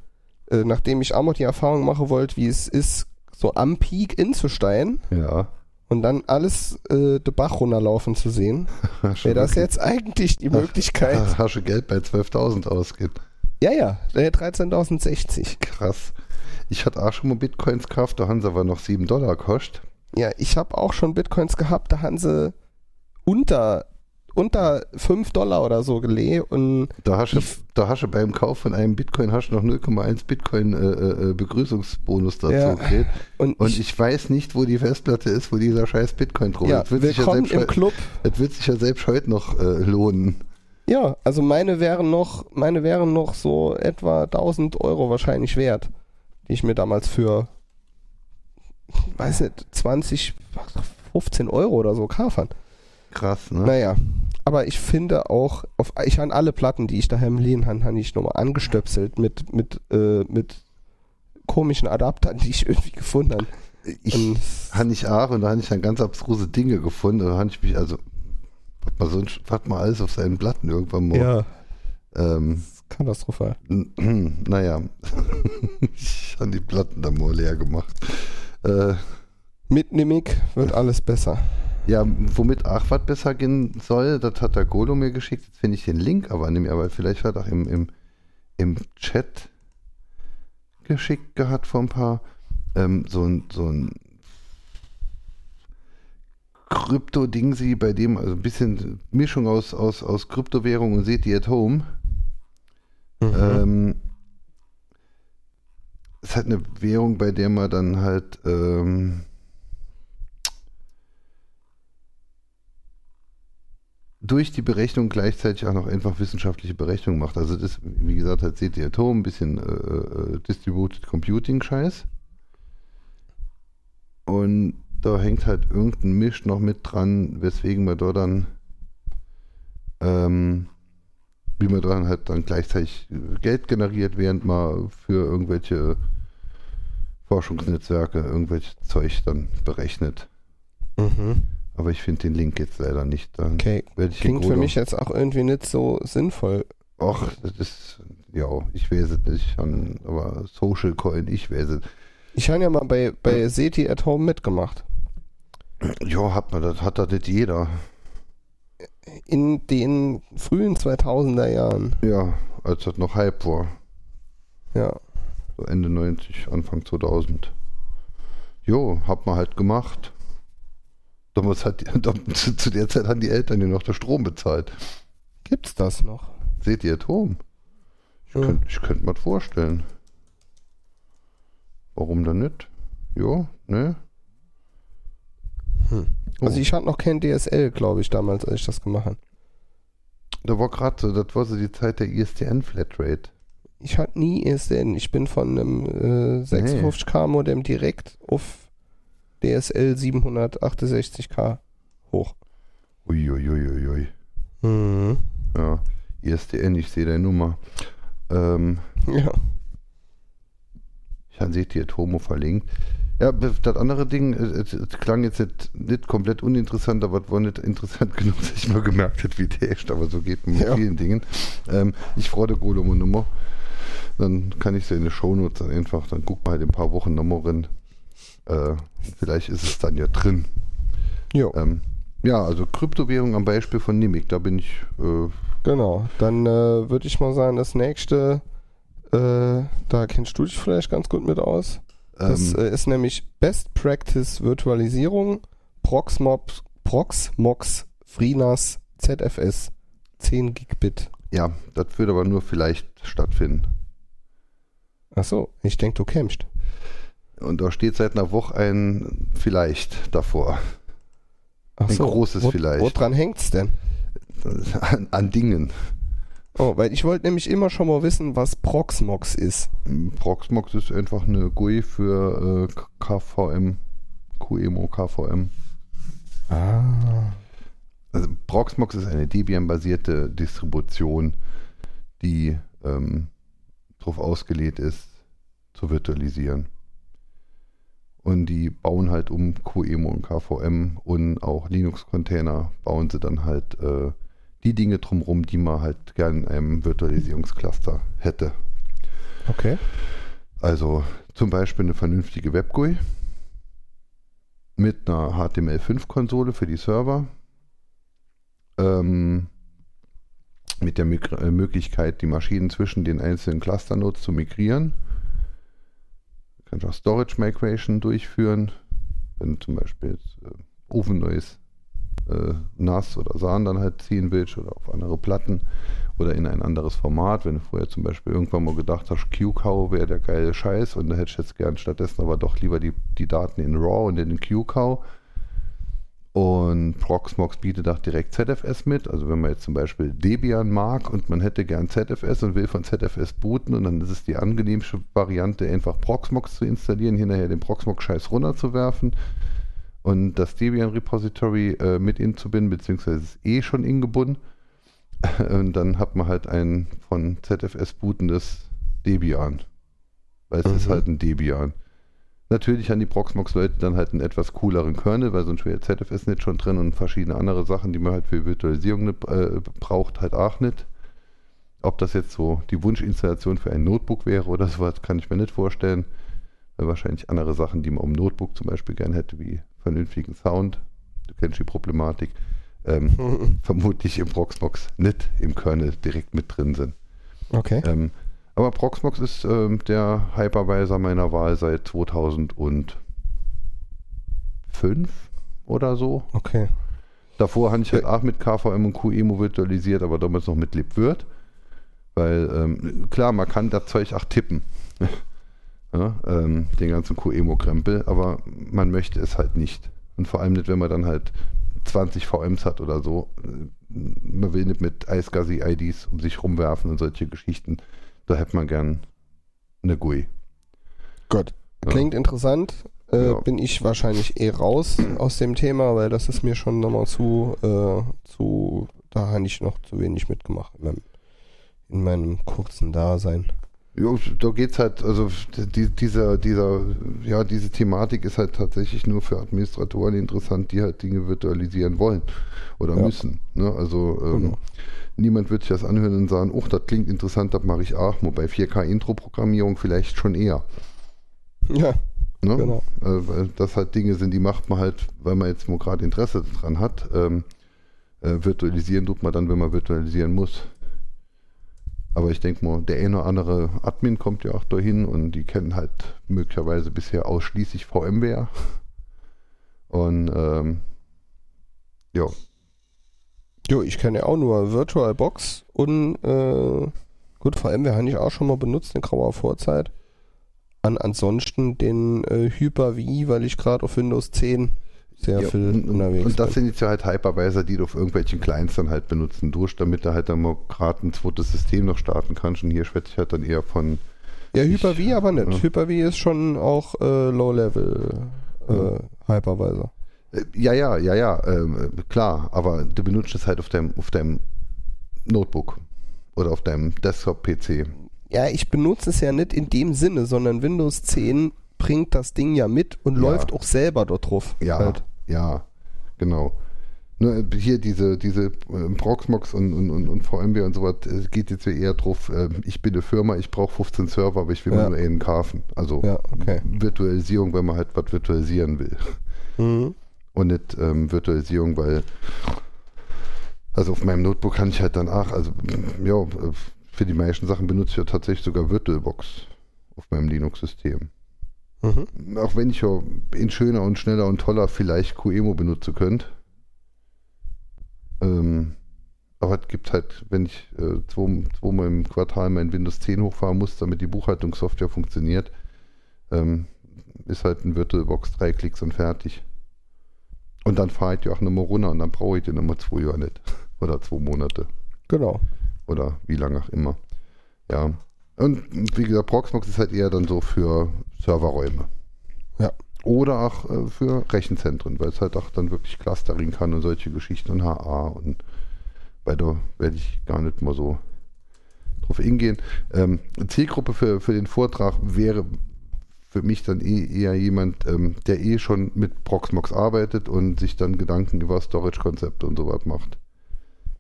äh, nachdem ich auch mal die Erfahrung machen wollte, wie es ist, so am Peak inzusteigen ja. Und dann alles äh, de Bach runterlaufen zu sehen, wäre das jetzt eigentlich die Möglichkeit. Ah, Hast du Geld bei 12.000 ausgibt? Ja, ja, äh, 13.060. Krass. Ich hatte auch schon mal Bitcoins gekauft, da haben sie aber noch 7 Dollar gekostet. Ja, ich habe auch schon Bitcoins gehabt, da haben sie unter, unter 5 Dollar oder so geleh und Da hast, du, da hast du beim Kauf von einem Bitcoin hast du noch 0,1 Bitcoin äh, äh, Begrüßungsbonus dazu Ja. Und, Und ich, ich weiß nicht, wo die Festplatte ist, wo dieser scheiß Bitcoin drauf ja, ist. Das wird, sich ja willkommen selbst, im Club. das wird sich ja selbst heute noch äh, lohnen. Ja, also meine wären noch, meine wären noch so etwa 1000 Euro wahrscheinlich wert, die ich mir damals für, weiß nicht, 20, 15 Euro oder so kaufen. Krass, ne? Naja, aber ich finde auch, auf, ich habe alle Platten, die ich daheim liegen habe, habe ich nochmal angestöpselt mit, mit, äh, mit komischen Adaptern, die ich irgendwie gefunden habe. Ich habe ich auch und da habe ich dann ganz abstruse Dinge gefunden. Da habe ich mich, also, was man, sonst, was man alles auf seinen Platten irgendwann mal. Ja, Ähm, katastrophal. naja, ich habe die Platten dann mal leer gemacht. Äh, Mit Nimik wird alles besser. Ja, womit auch was besser gehen soll, das hat der Golo mir geschickt. Jetzt finde ich den Link aber nicht mehr, aber vielleicht hat er auch im, im, im Chat geschickt gehabt vor ein paar. Ähm, so ein, so ein Krypto-Dingsi, bei dem, also ein bisschen Mischung aus, aus, aus Kryptowährung und seht ihr at home. Mhm. Ähm, es ist halt eine Währung, bei der man dann halt ähm, durch die Berechnung gleichzeitig auch noch einfach wissenschaftliche Berechnungen macht. Also das, wie gesagt, seht ihr Atom, ein bisschen äh, äh, Distributed Computing Scheiß. Und da hängt halt irgendein Misch noch mit dran, weswegen man dort dann ähm, wie man dann halt dann gleichzeitig äh, Geld generiert, während man für irgendwelche Forschungsnetzwerke irgendwelche Zeug dann berechnet. Mhm. Aber ich finde den Link jetzt leider nicht. Dann Okay. werde ich Klingt für mich jetzt auch irgendwie nicht so sinnvoll. Ach, das ist, ja, ich weiß es nicht, aber Social Coin, ich weiß es. Ich habe ja mal bei, bei SETI at Home mitgemacht. Ja, hat man das, hat das nicht jeder. In den frühen 2000er Jahren. Ja, als das noch Hype war. Ja. So Ende 90, Anfang 2000. Jo, hat man halt gemacht. Damals hat, zu, zu der Zeit haben die Eltern ja noch der Strom bezahlt. Gibt's das noch? Seht ihr Atom? Ich Ja. könnte könnt mir das vorstellen. Warum dann nicht? Jo, ne? Hm. Also Oh. ich hatte noch kein DSL, glaube ich, damals, als ich das gemacht habe. Da war gerade so, das war so die Zeit der ISDN Flatrate. Ich hatte nie ISDN. Ich bin von einem äh, 56K Modem direkt auf DSL 768K hoch. Uiuiuiui. Mhm. Ja, ISDN, ich sehe deine Nummer. Ähm, Ja. Ja, seht ihr, Tomo verlinkt. Ja, das andere Ding, äh, es, es klang jetzt nicht, nicht komplett uninteressant, aber es war nicht interessant genug, dass ich mal gemerkt habe, wie der ist, aber so geht man mit Ja. vielen Dingen. Ähm, ich freue der Golemo Nummer. Dann kann ich sie in die Shownotes dann einfach, dann guck mal halt in ein paar Wochen nochmal rein. Äh, vielleicht ist es dann ja drin. Ähm, ja, also Kryptowährung am Beispiel von Nimic, da bin ich, äh, Genau, dann äh, würde ich mal sagen, das nächste, äh, da kennst du dich vielleicht ganz gut mit aus. Das ähm, äh, ist nämlich Best Practice Virtualisierung, Proxmox, Proxmox FreeNAS ZFS 10 Gigabit. ja, das wird aber nur vielleicht stattfinden. Achso, ich denke, du kämpfst. Und da steht seit einer Woche ein vielleicht davor. Ach Ein so, großes wo, vielleicht. Wo dran hängt's denn? An, an Dingen. Oh, weil ich wollte nämlich immer schon mal wissen, was Proxmox ist. Proxmox ist einfach eine GUI für äh, KVM, QEMO, KVM. Ah. Also Proxmox ist eine Debian-basierte Distribution, die ähm, darauf ausgelegt ist, zu virtualisieren. Und die bauen halt um QEMO und KVM und auch Linux-Container bauen sie dann halt äh, die Dinge drumherum, die man halt gern in einem Virtualisierungscluster hätte. Okay. Also zum Beispiel eine vernünftige WebGUI mit einer HTML5-Konsole für die Server, ähm, mit der Migr äh, Möglichkeit, die Maschinen zwischen den einzelnen Clusternodes zu migrieren. Auch Storage Migration durchführen, wenn zum Beispiel jetzt, äh, OpenNoise äh, NAS oder SAN dann halt ziehen willst oder auf andere Platten oder in ein anderes Format. Wenn du vorher zum Beispiel irgendwann mal gedacht hast, QCOW wäre der geile Scheiß und da hättest du jetzt gern stattdessen aber doch lieber die, die Daten in RAW und in den QCOW. Und Proxmox bietet auch direkt ZFS mit. Also wenn man jetzt zum Beispiel Debian mag und man hätte gern ZFS und will von ZFS booten und dann ist es die angenehmste Variante, einfach Proxmox zu installieren, hinterher den Proxmox-Scheiß runterzuwerfen und das Debian-Repository äh, mit inzubinden, beziehungsweise ist eh schon ingebunden. Und dann hat man halt ein von ZFS bootendes Debian. Weil es ist Mhm. halt ein Debian. Natürlich haben die Proxmox-Leute dann halt einen etwas cooleren Kernel, weil sonst wäre ZFS nicht schon drin und verschiedene andere Sachen, die man halt für Virtualisierung nicht, äh, braucht, halt auch nicht. Ob das jetzt so die Wunschinstallation für ein Notebook wäre oder sowas, kann ich mir nicht vorstellen. Weil wahrscheinlich andere Sachen, die man um Notebook zum Beispiel gern hätte, wie vernünftigen Sound, du kennst die Problematik, ähm, vermutlich im Proxmox nicht im Kernel direkt mit drin sind. Okay. Ähm, aber Proxmox ist ähm, der Hypervisor meiner Wahl seit 2005 oder so. Okay. Davor habe ich halt auch mit KVM und QEMO virtualisiert, aber damals noch mit LibWirt. Weil, ähm, klar, man kann das Zeug auch tippen. ja, ähm, den ganzen QEMO-Krempel, aber man möchte es halt nicht. Und vor allem nicht, wenn man dann halt 20 VMs hat oder so. Man will nicht mit iSCSI-IDs um sich rumwerfen und solche Geschichten. Da hätte man gern eine GUI. Gut. Ja. Klingt interessant. Äh, Ja. Bin ich wahrscheinlich eh raus aus dem Thema, weil das ist mir schon nochmal zu, äh, zu, da habe ich noch zu wenig mitgemacht in meinem, in meinem kurzen Dasein. Ja, da geht's halt, also die, dieser, dieser, ja, diese Thematik ist halt tatsächlich nur für Administratoren interessant, die halt Dinge virtualisieren wollen oder Ja. müssen. Ne? Also ähm, Genau. Niemand wird sich das anhören und sagen, oh, das klingt interessant, das mache ich auch. Wobei 4K-Intro-Programmierung vielleicht schon eher. Ja, Ne? Genau. Äh, weil das halt Dinge sind, die macht man halt, weil man jetzt gerade Interesse dran hat. Ähm, äh, virtualisieren tut man dann, wenn man virtualisieren muss. Aber ich denke mal, der eine oder andere Admin kommt ja auch dahin und die kennen halt möglicherweise bisher ausschließlich VMware. Und ähm, ja, Jo, ich kenne ja auch nur VirtualBox und äh, gut, VMware habe ich auch schon mal benutzt in grauer Vorzeit. An, ansonsten den äh, Hyper-V, weil ich gerade auf Windows 10 sehr ja viel und, unterwegs und das bin. sind jetzt ja halt Hypervisor, die du auf irgendwelchen Clients dann halt benutzen durch, damit du halt dann mal gerade ein zweites System noch starten kannst. Und hier schwätze ich halt dann eher von Ja, Hyper-V aber nicht. ja. Hyper-V ist schon auch äh, Low-Level äh. Hypervisor. Äh, Ja, ja, ja, ja, ähm, äh, klar, aber du benutzt es halt auf deinem, auf deinem Notebook oder auf deinem Desktop-PC. Ja, ich benutze es ja nicht in dem Sinne, sondern Windows 10 bringt das Ding ja mit und Ja. läuft auch selber dort drauf. Ja, Halt. ja, genau. Nur hier diese, diese äh, Proxmox und, und, und, und VMware und so was, es geht jetzt ja eher drauf, äh, ich bin eine Firma, ich brauche 15 Server, aber ich will Ja. nur einen kaufen. Also Ja, okay. Virtualisierung, wenn man halt was virtualisieren will. Mhm. Und nicht ähm, Virtualisierung, weil also auf meinem Notebook kann ich halt dann auch, also ja, äh, für die meisten Sachen benutze ich ja tatsächlich sogar VirtualBox auf meinem Linux-System. Mhm. Auch wenn ich ja in schöner und schneller und toller vielleicht QEMO benutzen könnte. Ähm, aber es gibt halt, wenn ich äh, zwei, zweimal im Quartal mein Windows 10 hochfahren muss, damit die Buchhaltungssoftware funktioniert, ähm, ist halt ein VirtualBox drei Klicks und fertig. Und dann fahre ich die auch nochmal runter und dann brauche ich die nochmal zwei Jahre nicht. Oder zwei Monate. Genau. Oder wie lange auch immer. Ja. Und wie gesagt, Proxmox ist halt eher dann so für Serverräume. Ja. Oder auch äh, für Rechenzentren, weil es halt auch dann wirklich Clustering kann und solche Geschichten und HA und weil da werde ich gar nicht mal so drauf hingehen. Ähm, Zielgruppe für, für den Vortrag wäre für mich dann eh, eher jemand, ähm, der eh schon mit Proxmox arbeitet und sich dann Gedanken über Storage-Konzepte und sowas macht.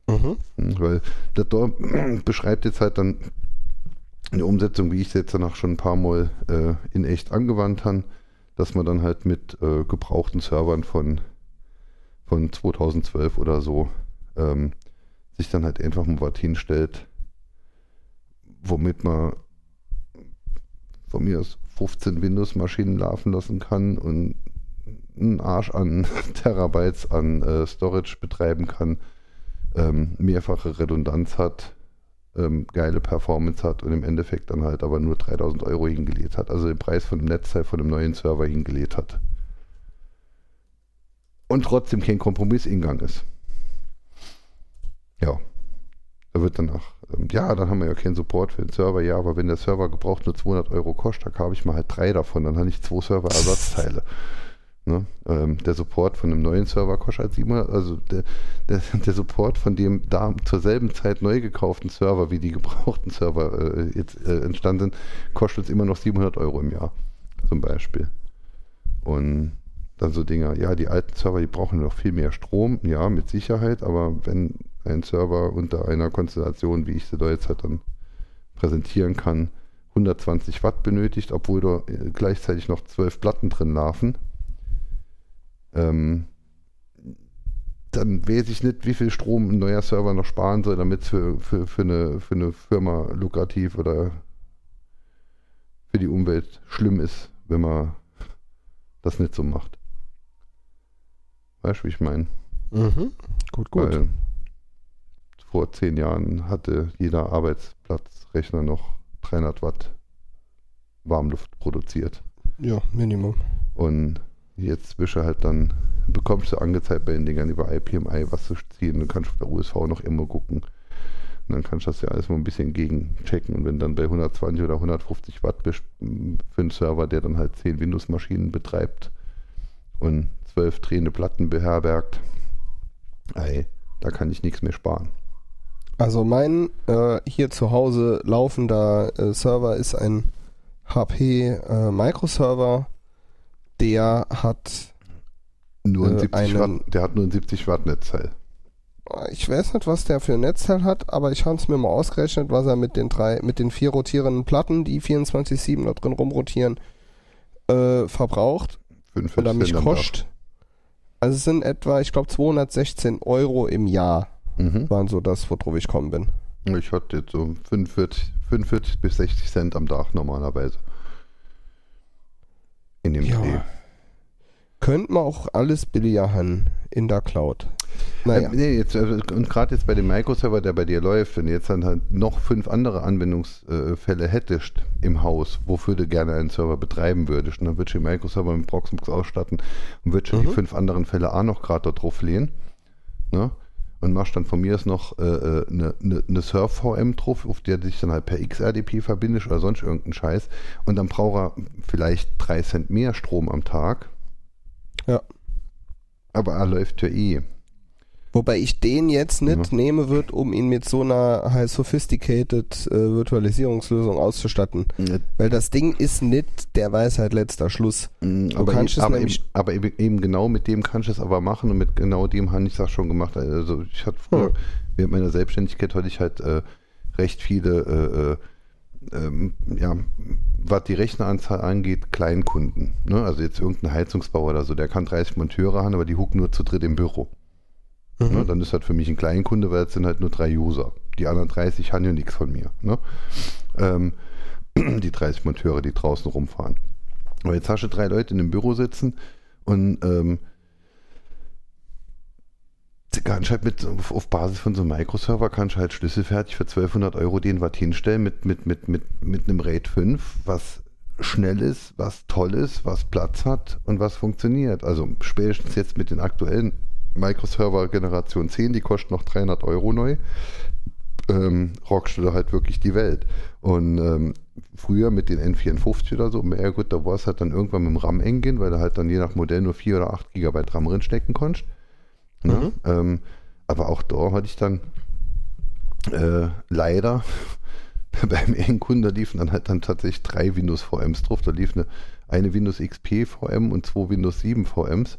Mhm. Mhm, Weil das da beschreibt jetzt halt dann eine Umsetzung, wie ich es jetzt danach schon ein paar Mal äh, in echt angewandt habe, dass man dann halt mit äh, gebrauchten Servern von, von 2012 oder so ähm, sich dann halt einfach mal was hinstellt, womit man von mir aus 15 Windows-Maschinen laufen lassen kann und einen Arsch an Terabytes an äh, Storage betreiben kann ähm, mehrfache Redundanz hat, ähm, geile Performance hat und im Endeffekt dann halt aber nur 3000 Euro hingelegt hat, also den Preis von dem Netzteil von einem neuen Server hingelegt hat. Und trotzdem kein Kompromissingang ist. Ja. Da wird ähm, ja, dann haben wir ja keinen Support für den Server, ja, aber wenn der Server gebraucht nur 200 Euro kostet, dann habe ich mal halt drei davon, dann habe ich zwei Server-Ersatzteile. Ne? Ähm, der Support von einem neuen Server kostet halt 700, also der, der, der Support von dem da zur selben Zeit neu gekauften Server, wie die gebrauchten Server äh, jetzt äh, entstanden sind, kostet uns immer noch 700 Euro im Jahr, zum Beispiel. Und dann so Dinger, ja, die alten Server, die brauchen noch viel mehr Strom, ja, mit Sicherheit, aber wenn ein Server unter einer Konstellation, wie ich sie da jetzt halt dann präsentieren kann, 120 Watt benötigt, obwohl da äh, gleichzeitig noch 12 Platten drin laufen, ähm, dann weiß ich nicht, wie viel Strom ein neuer Server noch sparen soll, damit es für, für, für, eine, für eine Firma lukrativ oder für die Umwelt schlimm ist, wenn man das nicht so macht. Weißt du, wie ich meine? Mhm. Gut, gut. Weil vor zehn Jahren hatte jeder Arbeitsplatzrechner noch 300 Watt Warmluft produziert. ja, Minimum. Und jetzt zwischen halt dann bekommst du angezeigt bei den Dingern über IPMI, was zu ziehen. Dann kannst du auf der USV noch immer gucken. Und dann kannst du das ja alles mal ein bisschen gegenchecken. Und wenn du dann bei 120 oder 150 Watt bist für einen Server, der dann halt 10 Windows-Maschinen betreibt und 12 drehende Platten beherbergt, ey, da kann ich nichts mehr sparen. Also mein äh, hier zu Hause laufender äh, Server ist ein HP äh, Microserver. Der hat, Nur ein Äh, 70 einen- Watt, der hat nur ein 70 Watt Netzteil. ich weiß nicht, was der für ein Netzteil hat, aber ich habe es mir mal ausgerechnet, was er mit den drei, mit den vier rotierenden Platten, die 24/7 da drin rumrotieren, äh, verbraucht 45 oder mich kostet. Also es sind etwa, ich glaube, 216 Euro im Jahr Mhm. waren so das, worauf ich kommen bin. Ich hatte jetzt so 45, 45 bis 60 Cent am Tag normalerweise. In dem Ja. Dreh. Könnte man auch alles billiger haben in der Cloud. Naja. Äh, nee, jetzt, äh, und gerade jetzt bei dem Microserver, der bei dir läuft, wenn du jetzt dann halt noch fünf andere Anwendungsfälle hättest im Haus, wofür du gerne einen Server betreiben würdest, und dann würdest du den Microserver mit Proxmox ausstatten und würdest Mhm. die fünf anderen Fälle auch noch gerade da drauf lehnen. Ne? Und machst dann von mir aus noch eine äh, äh, ne, ne, ne Surf-VM drauf, auf der dich dann halt per XRDP verbindest oder sonst irgendeinen Scheiß. Und dann braucht er vielleicht drei Cent mehr Strom am Tag. Ja. Aber er läuft ja eh. Wobei ich den jetzt nicht Ja. nehme wird, um ihn mit so einer high sophisticated äh, Virtualisierungslösung auszustatten. Weil das Ding ist nicht der Weisheit letzter Schluss. Du aber, kannst eben, es aber, eben, aber eben, genau mit dem kannst du es aber machen und mit genau dem habe ich das schon gemacht. Also ich hatte früher, Hm. während meiner Selbstständigkeit hatte ich halt äh, recht viele, äh, äh, ähm, ja, was die Rechneranzahl angeht, Kleinkunden. Ne? Also jetzt irgendein Heizungsbauer oder so, der kann 30 Monteure haben, aber die hucken nur zu dritt im Büro. Mhm. Ne? Dann ist halt für mich ein Kleinkunde, weil es sind halt nur drei User. Die anderen 30 haben ja nichts von mir. Ne? Ähm, die 30 Monteure, die draußen rumfahren. Aber jetzt hast du drei Leute in einem Büro sitzen und ähm, kannst halt mit, auf, auf Basis von so einem Microserver kannst du halt schlüsselfertig für 1200 Euro den was hinstellen mit, mit, mit, mit, mit einem RAID 5, was schnell ist, was toll ist, was Platz hat und was funktioniert. Also spätestens jetzt mit den aktuellen Microserver Generation 10, die kosten noch 300 Euro neu, ähm, rockst du da halt wirklich die Welt. Und ähm, früher mit den N54 oder so, ja gut, da war es halt dann irgendwann mit dem RAM eng gehen, weil du halt dann je nach Modell nur 4 oder 8 GB RAM drin stecken konntest. Ne? Ähm, aber auch da hatte ich dann äh, leider beim Endkunden, da liefen dann halt dann tatsächlich drei Windows VMs drauf. Da lief eine, eine Windows XP VM und zwei Windows 7 VMs.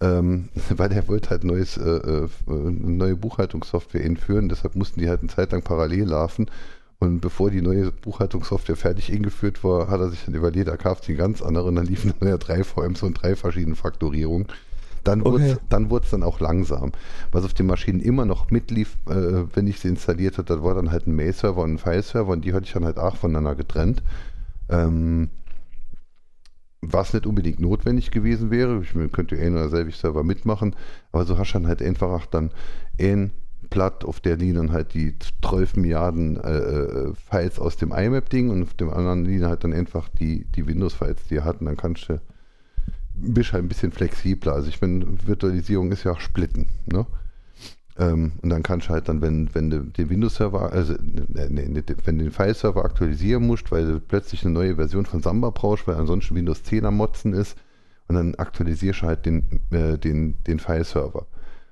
Ähm, weil der wollte halt neues, äh, äh, eine neue Buchhaltungssoftware einführen, deshalb mussten die halt eine Zeit lang parallel laufen. Und bevor die neue Buchhaltungssoftware fertig eingeführt war, hat er sich dann überlegt, er kauft sie ganz andere und dann liefen dann ja drei VMs und drei verschiedene Faktorierungen. Dann Okay. wurde es dann, dann auch langsam. Was auf den Maschinen immer noch mitlief, äh, wenn ich sie installiert hatte, das war dann halt ein Mail-Server und ein File-Server und die hatte ich dann halt auch voneinander getrennt. Ähm, was nicht unbedingt notwendig gewesen wäre. Ich könnte ein oder selbe Server mitmachen, aber so hast du dann halt einfach auch dann ein Blatt, auf der liegen halt die 12 Milliarden äh, äh, Files aus dem IMAP-Ding und auf dem anderen liegen halt dann einfach die, die Windows-Files, die hatten. Dann kannst du bist halt ein bisschen flexibler. Also ich meine, Virtualisierung ist ja auch splitten. Ne? Ähm, und dann kannst du halt dann, wenn, wenn du den Windows-Server, also ne, ne, ne, wenn du den File-Server aktualisieren musst, weil du plötzlich eine neue Version von Samba brauchst, weil ansonsten Windows 10 am Motzen ist, und dann aktualisierst du halt den, äh, den, den File-Server.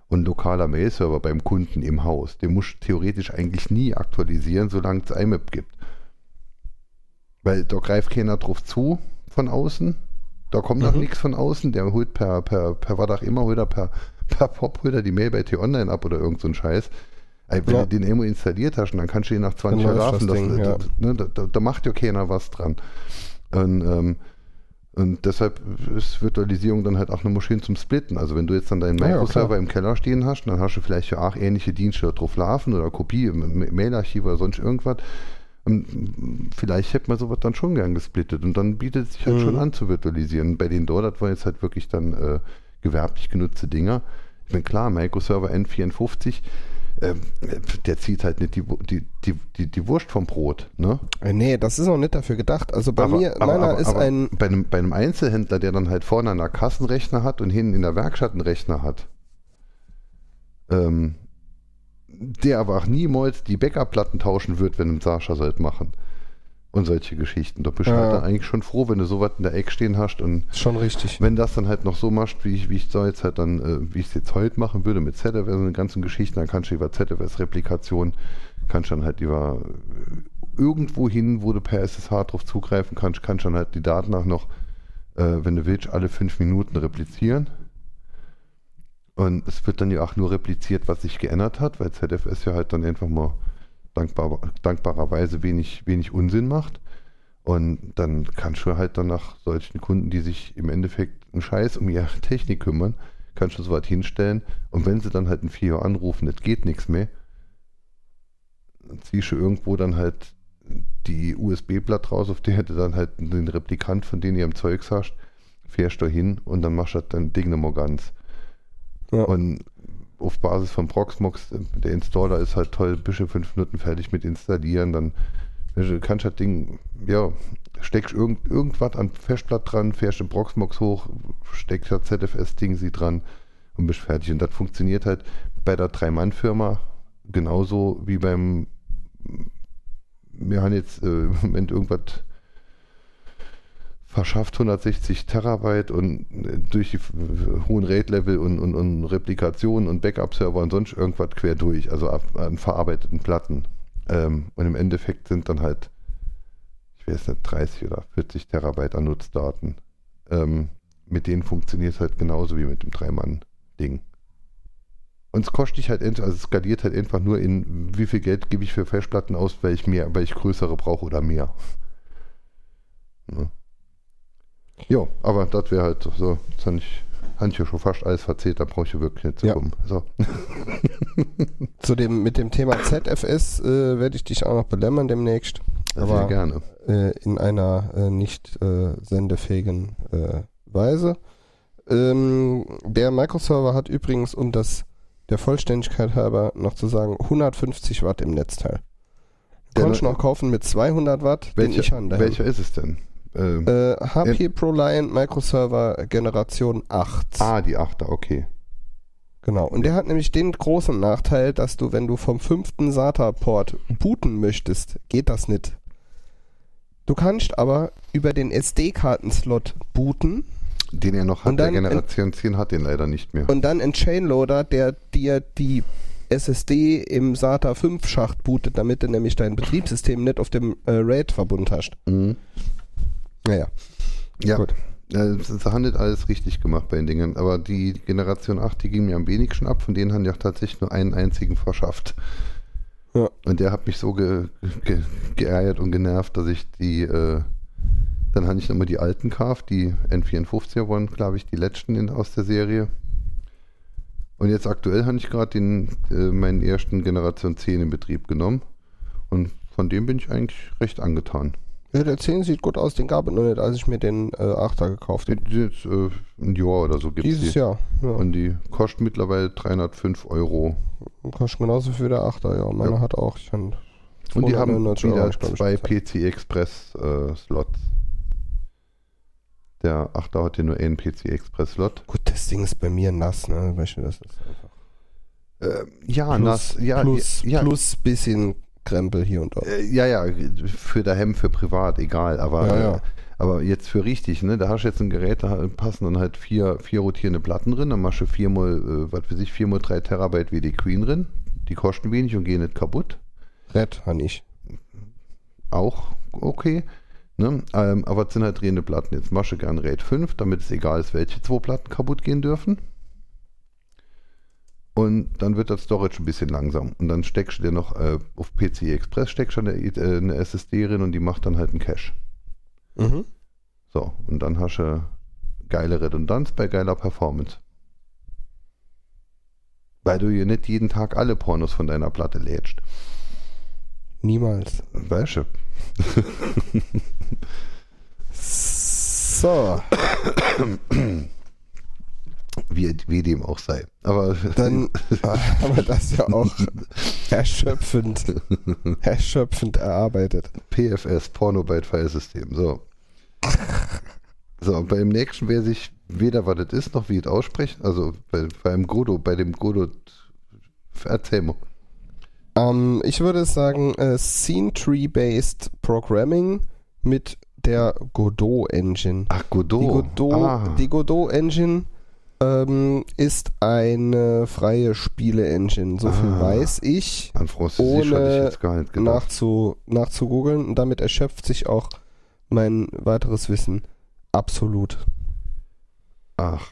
Und lokaler Mail-Server beim Kunden im Haus, den musst du theoretisch eigentlich nie aktualisieren, solange es IMAP gibt. Weil da greift keiner drauf zu von außen. Da kommt noch Mhm. nichts von außen. Der holt per, per, per was auch immer, holt er per, per Pop, holt er die Mail bei T-Online ab oder irgend so ein Scheiß. Ey, wenn Ja. du den irgendwo installiert hast, dann kannst du ihn nach 20 Dann Jahren laufen das lassen. Ding, ja. Da- ne, da, da, macht ja keiner was dran. Und, ähm, Und deshalb ist Virtualisierung dann halt auch eine Maschine zum Splitten. Also wenn du jetzt dann deinen Ja, ja, Microserver klar. im Keller stehen hast, dann hast du vielleicht ja auch ähnliche Dienste drauf laufen oder Kopie im Mailarchiv oder sonst irgendwas. Und vielleicht hätte man sowas dann schon gern gesplittet und dann bietet es sich halt Mhm. schon an zu virtualisieren. Bei den dort, das waren jetzt halt wirklich dann äh, gewerblich genutzte Dinger. Ich meine, klar, Microserver N54, ähm, der zieht halt nicht die, die, die, die, die Wurst vom Brot, ne? Äh, Nee, das ist auch nicht dafür gedacht. Also bei Aber- mir, aber- meiner aber- ist ein. Bei einem, bei einem Einzelhändler, der dann halt vorne einen Kassenrechner hat und hinten in der Werkstatt einen Rechner hat, ähm, der aber auch niemals die Backup-Platten tauschen wird, wenn ein Sascha soll machen. Und solche Geschichten. Da bist du Ja. halt dann eigentlich schon froh, wenn du sowas in der Ecke stehen hast und schon richtig. wenn das dann halt noch so machst, wie ich, wie ich so jetzt halt dann, äh, wie ich es jetzt heute machen würde mit ZFS und den ganzen Geschichten, dann kannst du über ZFS-Replikation, kannst dann halt über äh, irgendwo hin, wo du per SSH drauf zugreifen kannst, kannst dann halt die Daten auch noch, äh, wenn du willst, alle fünf Minuten replizieren. Und es wird dann ja auch nur repliziert, was sich geändert hat, weil ZFS ja halt dann einfach mal dankbar, dankbarerweise wenig, wenig Unsinn macht. Und dann kannst du halt dann nach solchen Kunden, die sich im Endeffekt einen Scheiß um ihre Technik kümmern, kannst du so weit hinstellen. Und wenn sie dann halt in vier anrufen, es geht nichts mehr, dann ziehst du irgendwo dann halt die USB-Blatt raus, auf der du dann halt den Replikant von denen ihr im Zeugs hast, fährst du hin und dann machst du halt dein Ding nochmal ganz. Ja. Und auf Basis von Proxmox, der Installer ist halt toll, bist du fünf Minuten fertig mit installieren, dann du kannst das Ding, ja, steckst irgend, irgendwas an Festplatte dran, fährst den Proxmox hoch, steckst das ZFS-Ding sie dran und bist fertig. Und das funktioniert halt bei der Drei-Mann-Firma genauso wie beim, wir haben jetzt äh, im Moment irgendwas verschafft 160 Terabyte und äh, durch die f- hohen RAID-Level und, und, und Replikationen und Backup-Server und sonst irgendwas quer durch, also an verarbeiteten Platten. Ähm, und im Endeffekt sind dann halt, ich weiß nicht, 30 oder 40 Terabyte an Nutzdaten. Ähm, mit denen funktioniert es halt genauso wie mit dem Dreimann-Ding. Und es kostet dich halt, also skaliert halt einfach nur in, wie viel Geld gebe ich für Festplatten aus, weil ich mehr, weil ich größere brauche oder mehr. Ne? Jo, aber das wäre halt so, jetzt habe ich, hab ich ja schon fast alles erzählt, da brauche ich ja wirklich nicht zu Ja. kommen. So. Zu dem, mit dem Thema ZFS äh, werde ich dich auch noch belämmern demnächst. Sehr Aber gerne. äh, in einer äh, nicht äh, sendefähigen äh, Weise. Ähm, der Microserver hat übrigens, um das der Vollständigkeit halber noch zu sagen, 150 Watt im Netzteil. Konntest ne- noch kaufen mit 200 Watt, den ich Welcher, an daheim. welcher ist es denn? Ähm, Äh, HP ProLiant Microserver Generation 8. ah, die Achter, okay. Genau. Und der hat nämlich den großen Nachteil, dass du, wenn du vom fünften SATA-Port booten möchtest, geht das nicht. Du kannst aber über den SD-Kartenslot booten Den er noch hat, der Generation 10 hat den leider nicht mehr. und dann ein Chainloader, der dir die SSD im SATA 5 Schacht bootet, damit du nämlich dein Betriebssystem nicht auf dem äh, RAID-Verbund hast. Mhm. Naja. Ja, Gut. äh, haben nicht alles richtig gemacht bei den Dingen, aber die Generation 8, die ging mir am wenigsten ab, von denen haben ja tatsächlich nur einen einzigen verschafft. Ja. Und der hat mich so ge, ge, geärgert und genervt, dass ich die, äh, dann habe ich nochmal die alten gekauft, die N54er waren, glaube ich, die letzten in, aus der Serie. Und jetzt aktuell habe ich gerade äh, meinen ersten Generation 10 in Betrieb genommen. Und von dem bin ich eigentlich recht angetan. Ja, der 10 sieht gut aus, den gab es noch nicht, als ich mir den äh, 8er gekauft habe. Jetzt, äh, ein Jahr oder so gibt es Dieses die. Jahr. Ja. Und die kostet mittlerweile 305 Euro. Kostet genauso viel wie der 8er, ja. Meiner Ja. hat auch. Ich Und die haben 299 Euro, wieder ich ich zwei bezahlt. PC Express äh, Slots. Der 8er hat ja nur einen PC Express Slot. Gut, das Ding ist bei mir nass, ne? Weißt du, das ist einfach. Äh, ja, plus, nass. Ja, plus, ja, plus bisschen Krempel hier und da. Äh, ja, ja, für daheim, für privat, egal. Aber, Ja, ja. äh, aber jetzt für richtig, ne? Da hast du jetzt ein Gerät, da passen dann halt vier, vier rotierende Platten drin, dann machst du viermal, äh, was weiß ich, viermal drei Terabyte WD Queen drin. Die kosten wenig und gehen nicht kaputt. Red, han ich. auch okay. Ne? Ähm, aber es sind halt drehende Platten. Jetzt machst du gern RAID 5, damit es egal ist, welche zwei Platten kaputt gehen dürfen. Und dann wird das Storage ein bisschen langsam. Und dann steckst du dir noch äh, auf PCI Express steckst du eine, äh, eine SSD drin und die macht dann halt einen Cache. Mhm. So, und dann hast du geile Redundanz bei geiler Performance. Weil du hier nicht jeden Tag alle Pornos von deiner Platte lädst. Niemals. Weißt du? So, Wie, wie dem auch sei. Aber dann haben wir das ja auch erschöpfend, erschöpfend erarbeitet. PFS, Porno-Byte-File-System. So. So, und beim nächsten wer sich weder was das ist, noch wie es aussprechen. Also bei, beim Godo, bei dem Godo, erzähl mal. Ähm, ich würde sagen, äh, Scene Tree-Based Programming mit der Godot Engine. Ach, Godot. Die Godot, ah, die Godot Engine ähm, ist eine freie Spiele-Engine, so viel Ah. weiß ich. an ich ohne jetzt gedacht. Nachzu, nachzugoogeln und damit erschöpft sich auch mein weiteres Wissen absolut. Ach.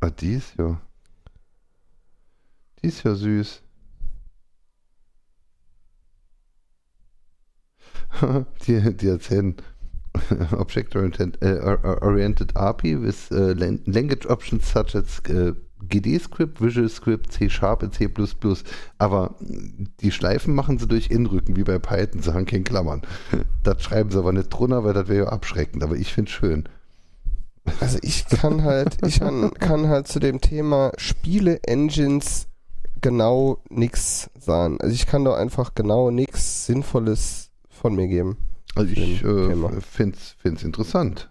Ah, die ist ja. Die ist ja süß. die, die erzählen Object-Oriented äh, or- oriented API with äh, lan- language options such as äh, GD-Script, Visual Script, C-Sharp und C++. Aber die Schleifen machen sie durch Inrücken, wie bei Python, sie haben keine Klammern. Das schreiben sie aber nicht drunter, weil das wäre ja abschreckend. Aber ich finde es schön. Also ich kann halt, ich kann, kann halt zu dem Thema Spiele-Engines genau nichts sagen. Also ich kann da einfach genau nichts Sinnvolles von mir geben. Also ich äh, finde es interessant.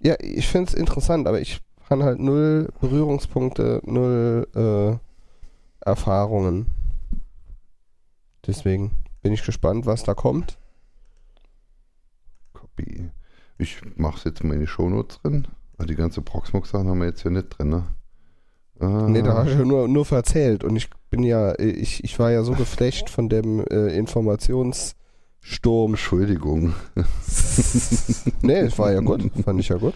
Ja, ich finde es interessant, aber ich kann halt null Berührungspunkte, null äh, Erfahrungen. Deswegen bin ich gespannt, was da kommt. Copy. Ich mache es jetzt mal in die Shownotes drin. Ah, Die ganze Proxmox-Sachen haben wir jetzt hier nicht drin, ne? Ah, Nee, da habe ich ja nur, nur verzählt und ich bin ja, ich, ich war ja so geflecht von dem äh, Informationssturm. Entschuldigung. nee, es war ja gut, fand ich ja gut.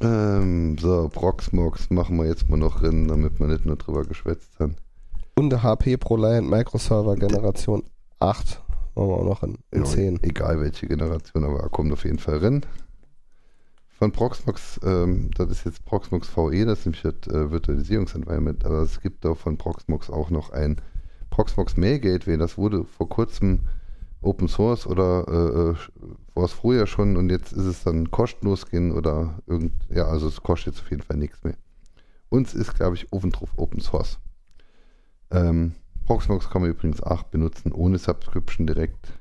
Ähm, so, Proxmox machen wir jetzt mal noch drin, damit wir nicht nur drüber geschwätzt haben. Und der HP ProLiant Microserver Generation 8 machen wir auch noch in, in Ja, 10. Egal welche Generation, aber er kommt auf jeden Fall rein. Von Proxmox, ähm, das ist jetzt Proxmox VE, das ist nämlich das äh, Virtualisierungsenvironment, aber es gibt auch von Proxmox auch noch ein Proxmox Mail Gateway, das wurde vor kurzem Open Source oder äh, äh, war es früher schon und jetzt ist es dann kostenlos gehen oder irgend, ja, also es kostet jetzt auf jeden Fall nichts mehr. Uns ist, glaube ich, oben drauf Open Source. Ähm, Proxmox kann man übrigens auch benutzen ohne Subscription direkt.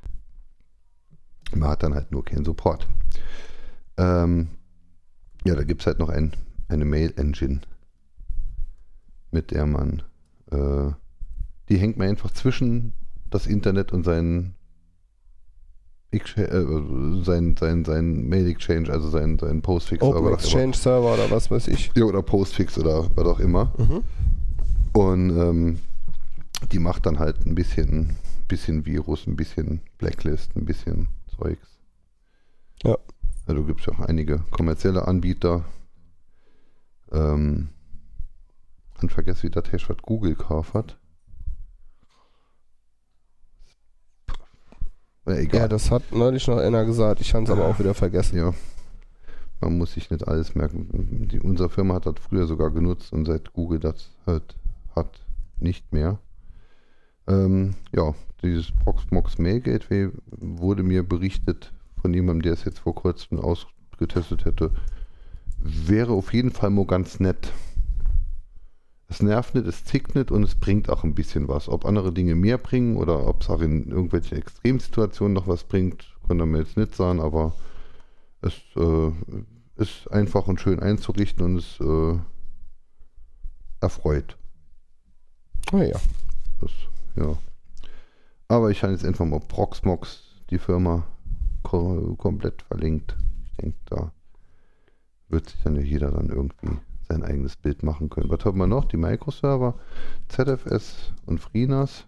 Man hat dann halt nur keinen Support. Ähm, ja, da gibt es halt noch ein, eine Mail-Engine, mit der man, äh, die hängt man einfach zwischen das Internet und seinen äh, sein, sein, sein Mail-Exchange, also sein, sein Postfix. Open oder- Exchange Server oder was weiß ich. Ja, oder Postfix oder was auch immer. Mhm. Und ähm, die macht dann halt ein bisschen, bisschen Virus, ein bisschen Blacklist, ein bisschen Zeugs. Ja. Also gibt es ja auch einige kommerzielle Anbieter. Ähm, und vergesse, wie der Tisch was Google gekauft hat. Ja, egal. Ja, das hat neulich noch einer gesagt. Ich habe es aber auch wieder vergessen. Ja. Man muss sich nicht alles merken. Die, unsere Firma hat das früher sogar genutzt und seit Google das halt hat, nicht mehr. Ähm, ja, dieses Proxmox Mail Gateway wurde mir berichtet von jemandem, der es jetzt vor kurzem ausgetestet hätte. Wäre auf jeden Fall mal ganz nett. Es nervt nicht, es zickt nicht und es bringt auch ein bisschen was. Ob andere Dinge mehr bringen oder ob es auch in irgendwelchen Extremsituationen noch was bringt, konnte mir jetzt nicht sagen, aber es äh, ist einfach und schön einzurichten und es äh, erfreut. Ah ja. Das, ja. Aber ich habe jetzt einfach mal Proxmox, die Firma, ko komplett verlinkt. Ich denke, da wird sich dann ja jeder dann irgendwie sein eigenes Bild machen können. Was haben wir noch? Die Microserver, ZFS und FreeNAS.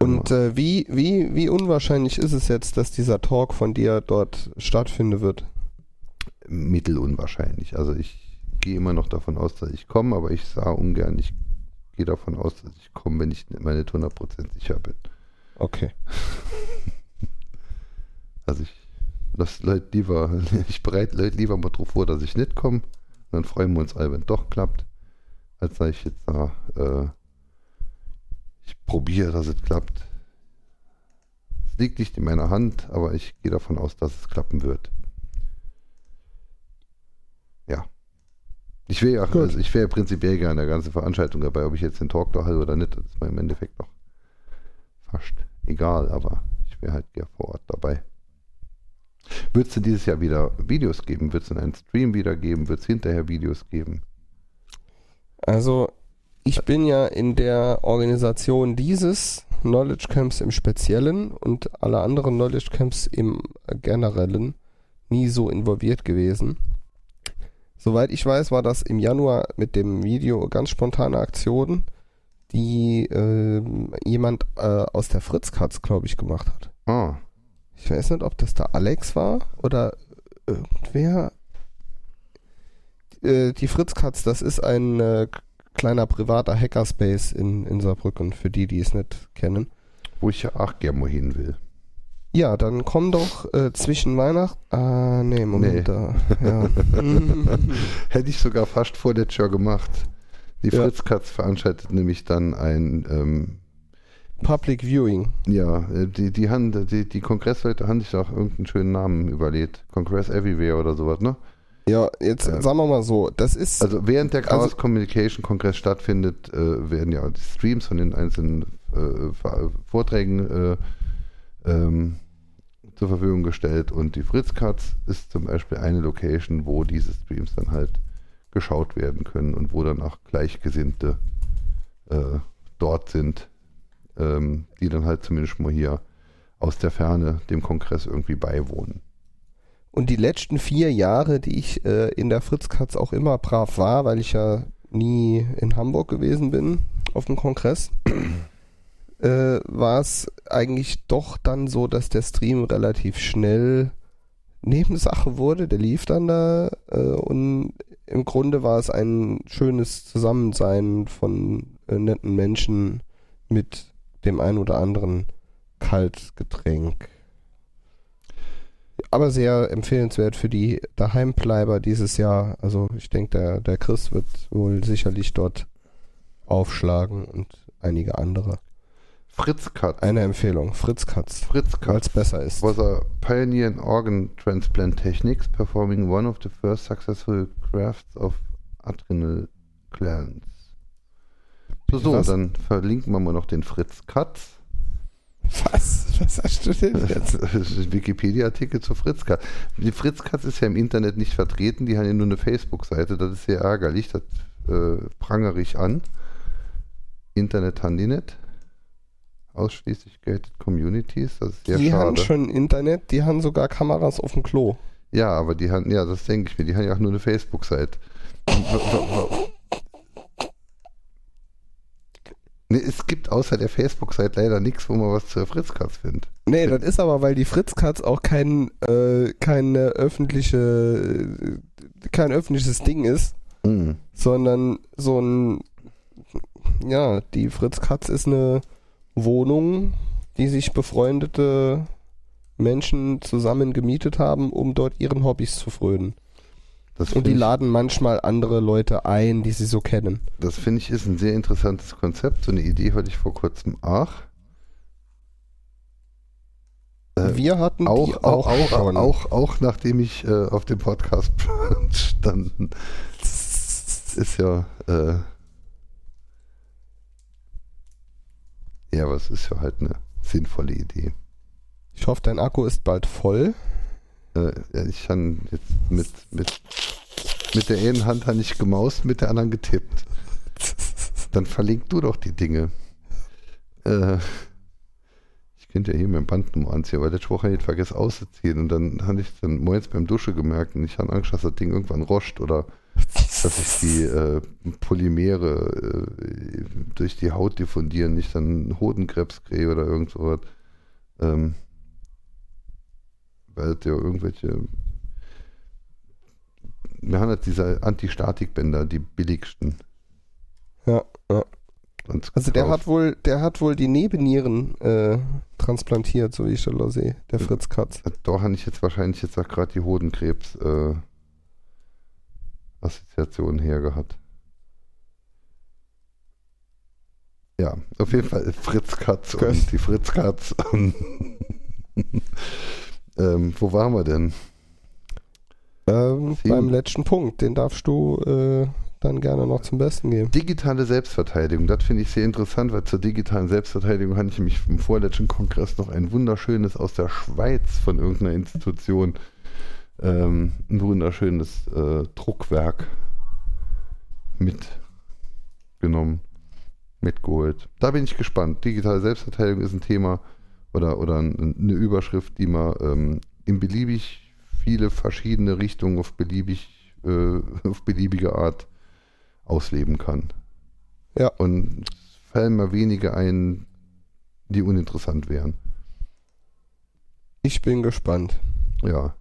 Und äh, wie, wie, wie unwahrscheinlich ist es jetzt, dass dieser Talk von dir dort stattfinden wird? mittelunwahrscheinlich. Also ich gehe immer noch davon aus, dass ich komme, aber ich sah ungern, ich gehe davon aus, dass ich komme, wenn ich mir nicht 100% sicher bin. Okay. Also ich lasse Leute lieber, ich bereite Leute lieber mal drauf vor, dass ich nicht komme. Dann freuen wir uns alle, wenn es doch klappt. Als dass ich jetzt da, äh, ich probiere, dass es klappt. Es liegt nicht in meiner Hand, aber ich gehe davon aus, dass es klappen wird. Ja. Ich wäre ja, also ich wäre prinzipiell gerne an der ganzen Veranstaltung dabei, ob ich jetzt den Talk da halte oder nicht, das ist mir im Endeffekt noch fast egal, aber ich wäre halt gerne vor Ort dabei. Wird es denn dieses Jahr wieder Videos geben? Wird es denn einen Stream wieder geben? Wird es hinterher Videos geben? Also, ich bin ja in der Organisation dieses Knowledge Camps im Speziellen und alle anderen Knowledge Camps im Generellen nie so involviert gewesen. Soweit ich weiß, war das im Januar mit dem Video ganz spontane Aktion, die ähm, jemand äh, aus der Fritzkatz, glaube ich, gemacht hat. Ah, Ich weiß nicht, ob das da Alex war oder irgendwer. Äh, die Fritzkatz, das ist ein äh, kleiner privater Hackerspace in, in Saarbrücken, für die, die es nicht kennen. wo ich ja auch gerne mal hin will. Ja, dann komm doch äh, zwischen Weihnachten. Ah, nee, Moment. Nee. Da, ja. Hätte ich sogar fast vor der Tür gemacht. Die Ja. Fritzkatz veranstaltet nämlich dann ein, ähm, Public Viewing. ja, äh, die, die, haben, die, die Kongressleute haben sich auch irgendeinen schönen Namen überlegt. Congress Everywhere oder sowas, ne? Ja, jetzt Ja. sagen wir mal so, das ist. Also während der Chaos Also- Communication Kongress stattfindet, äh, werden ja die Streams von den einzelnen äh, Ver- Vorträgen äh, ähm, zur Verfügung gestellt und die Fritzkatz ist zum Beispiel eine Location, wo diese Streams dann halt geschaut werden können und wo dann auch Gleichgesinnte äh, dort sind, ähm, die dann halt zumindest mal hier aus der Ferne dem Kongress irgendwie beiwohnen. Und die letzten vier Jahre, die ich äh, in der Fritzkatz auch immer brav war, weil ich ja nie in Hamburg gewesen bin auf dem Kongress, äh, war es eigentlich doch dann so, dass der Stream relativ schnell Nebensache wurde. Der lief dann da äh, und im Grunde war es ein schönes Zusammensein von äh, netten Menschen mit dem ein oder anderen Kaltgetränk. Aber sehr empfehlenswert für die Daheimbleiber dieses Jahr. Also ich denke, der, der Chris wird wohl sicherlich dort aufschlagen und einige andere. Fritzkatz. Eine Empfehlung, Fritz Katz, Fritzkatz. weil es besser ist. was a pioneer in organ transplant techniques, performing one of the first successful grafts of adrenal glands. So, Was? dann verlinken wir mal noch den Fritz Katz. Was? Was hast du denn jetzt? Das ist ein Wikipedia-Artikel zu Fritz Katz. Die Fritz Katz ist ja im Internet nicht vertreten, die haben ja nur eine Facebook-Seite, das ist sehr ärgerlich, das äh, prangere ich an. Internet haben die nicht. Ausschließlich gated Communities, das ist sehr die schade. haben schon Internet, die haben sogar Kameras auf dem Klo. Ja, aber die haben, ja, das denke ich mir, die haben ja auch nur eine Facebook-Seite. Nee, es gibt außer der Facebook-Seite leider nichts, wo man was zur Fritzkatz findet. Nee, das ist aber, weil die Fritzkatz auch kein, äh, keine öffentliche, äh, kein öffentliches Ding ist, Mhm. sondern so ein, ja, die Fritzkatz ist eine Wohnung, die sich befreundete Menschen zusammen gemietet haben, um dort ihren Hobbys zu frönen. Das Und die laden manchmal andere Leute ein, die sie so kennen. das finde ich ist ein sehr interessantes Konzept. So eine Idee hatte ich vor kurzem auch. Äh, Wir hatten auch, die auch, auch, auch, auch, auch nachdem ich äh, auf dem Podcast standen. Ist ja, äh, ja, aber es ist ja halt eine sinnvolle Idee. Ich hoffe, dein Akku ist bald voll. Äh, ich habe jetzt mit, mit, mit der einen Hand habe ich gemaust, mit der anderen getippt. Dann verlink du doch die Dinge. Äh, ich könnte ja hier mein Bandnummer anziehen, aber letzte Woche habe ich vergessen auszuziehen und dann habe ich dann morgens beim Dusche gemerkt und ich habe Angst, dass das Ding irgendwann roscht oder dass sich die äh, Polymere äh, durch die Haut diffundieren, nicht dann Hodenkrebs kriege oder irgend sowas. Ähm, weil es ja irgendwelche wir haben halt diese Antistatikbänder, die billigsten. Ja, ja. Also der hat wohl, der hat wohl die Nebennieren äh, transplantiert, so wie ich das sehe, der Fritz Katz. Da habe ich jetzt wahrscheinlich jetzt auch gerade die Hodenkrebs äh, Assoziation hergehabt. Ja, auf jeden Fall Fritz Katz Gut. und die Fritz Katz. ähm, wo waren wir denn? Ähm, beim letzten Punkt, den darfst du äh, dann gerne noch zum Besten geben. Digitale Selbstverteidigung, das finde ich sehr interessant, weil zur digitalen Selbstverteidigung hatte ich nämlich im vorletzten Kongress noch ein wunderschönes aus der Schweiz von irgendeiner Institution, ähm, ein wunderschönes äh, Druckwerk mitgenommen, mitgeholt. Da bin ich gespannt. Digitale Selbstverteidigung ist ein Thema oder, oder ein, eine Überschrift, die man ähm, in beliebig viele verschiedene Richtungen auf beliebig äh, auf beliebige Art ausleben kann. Ja. Und es fallen mal wenige ein, die uninteressant wären. Ich bin gespannt. Ja.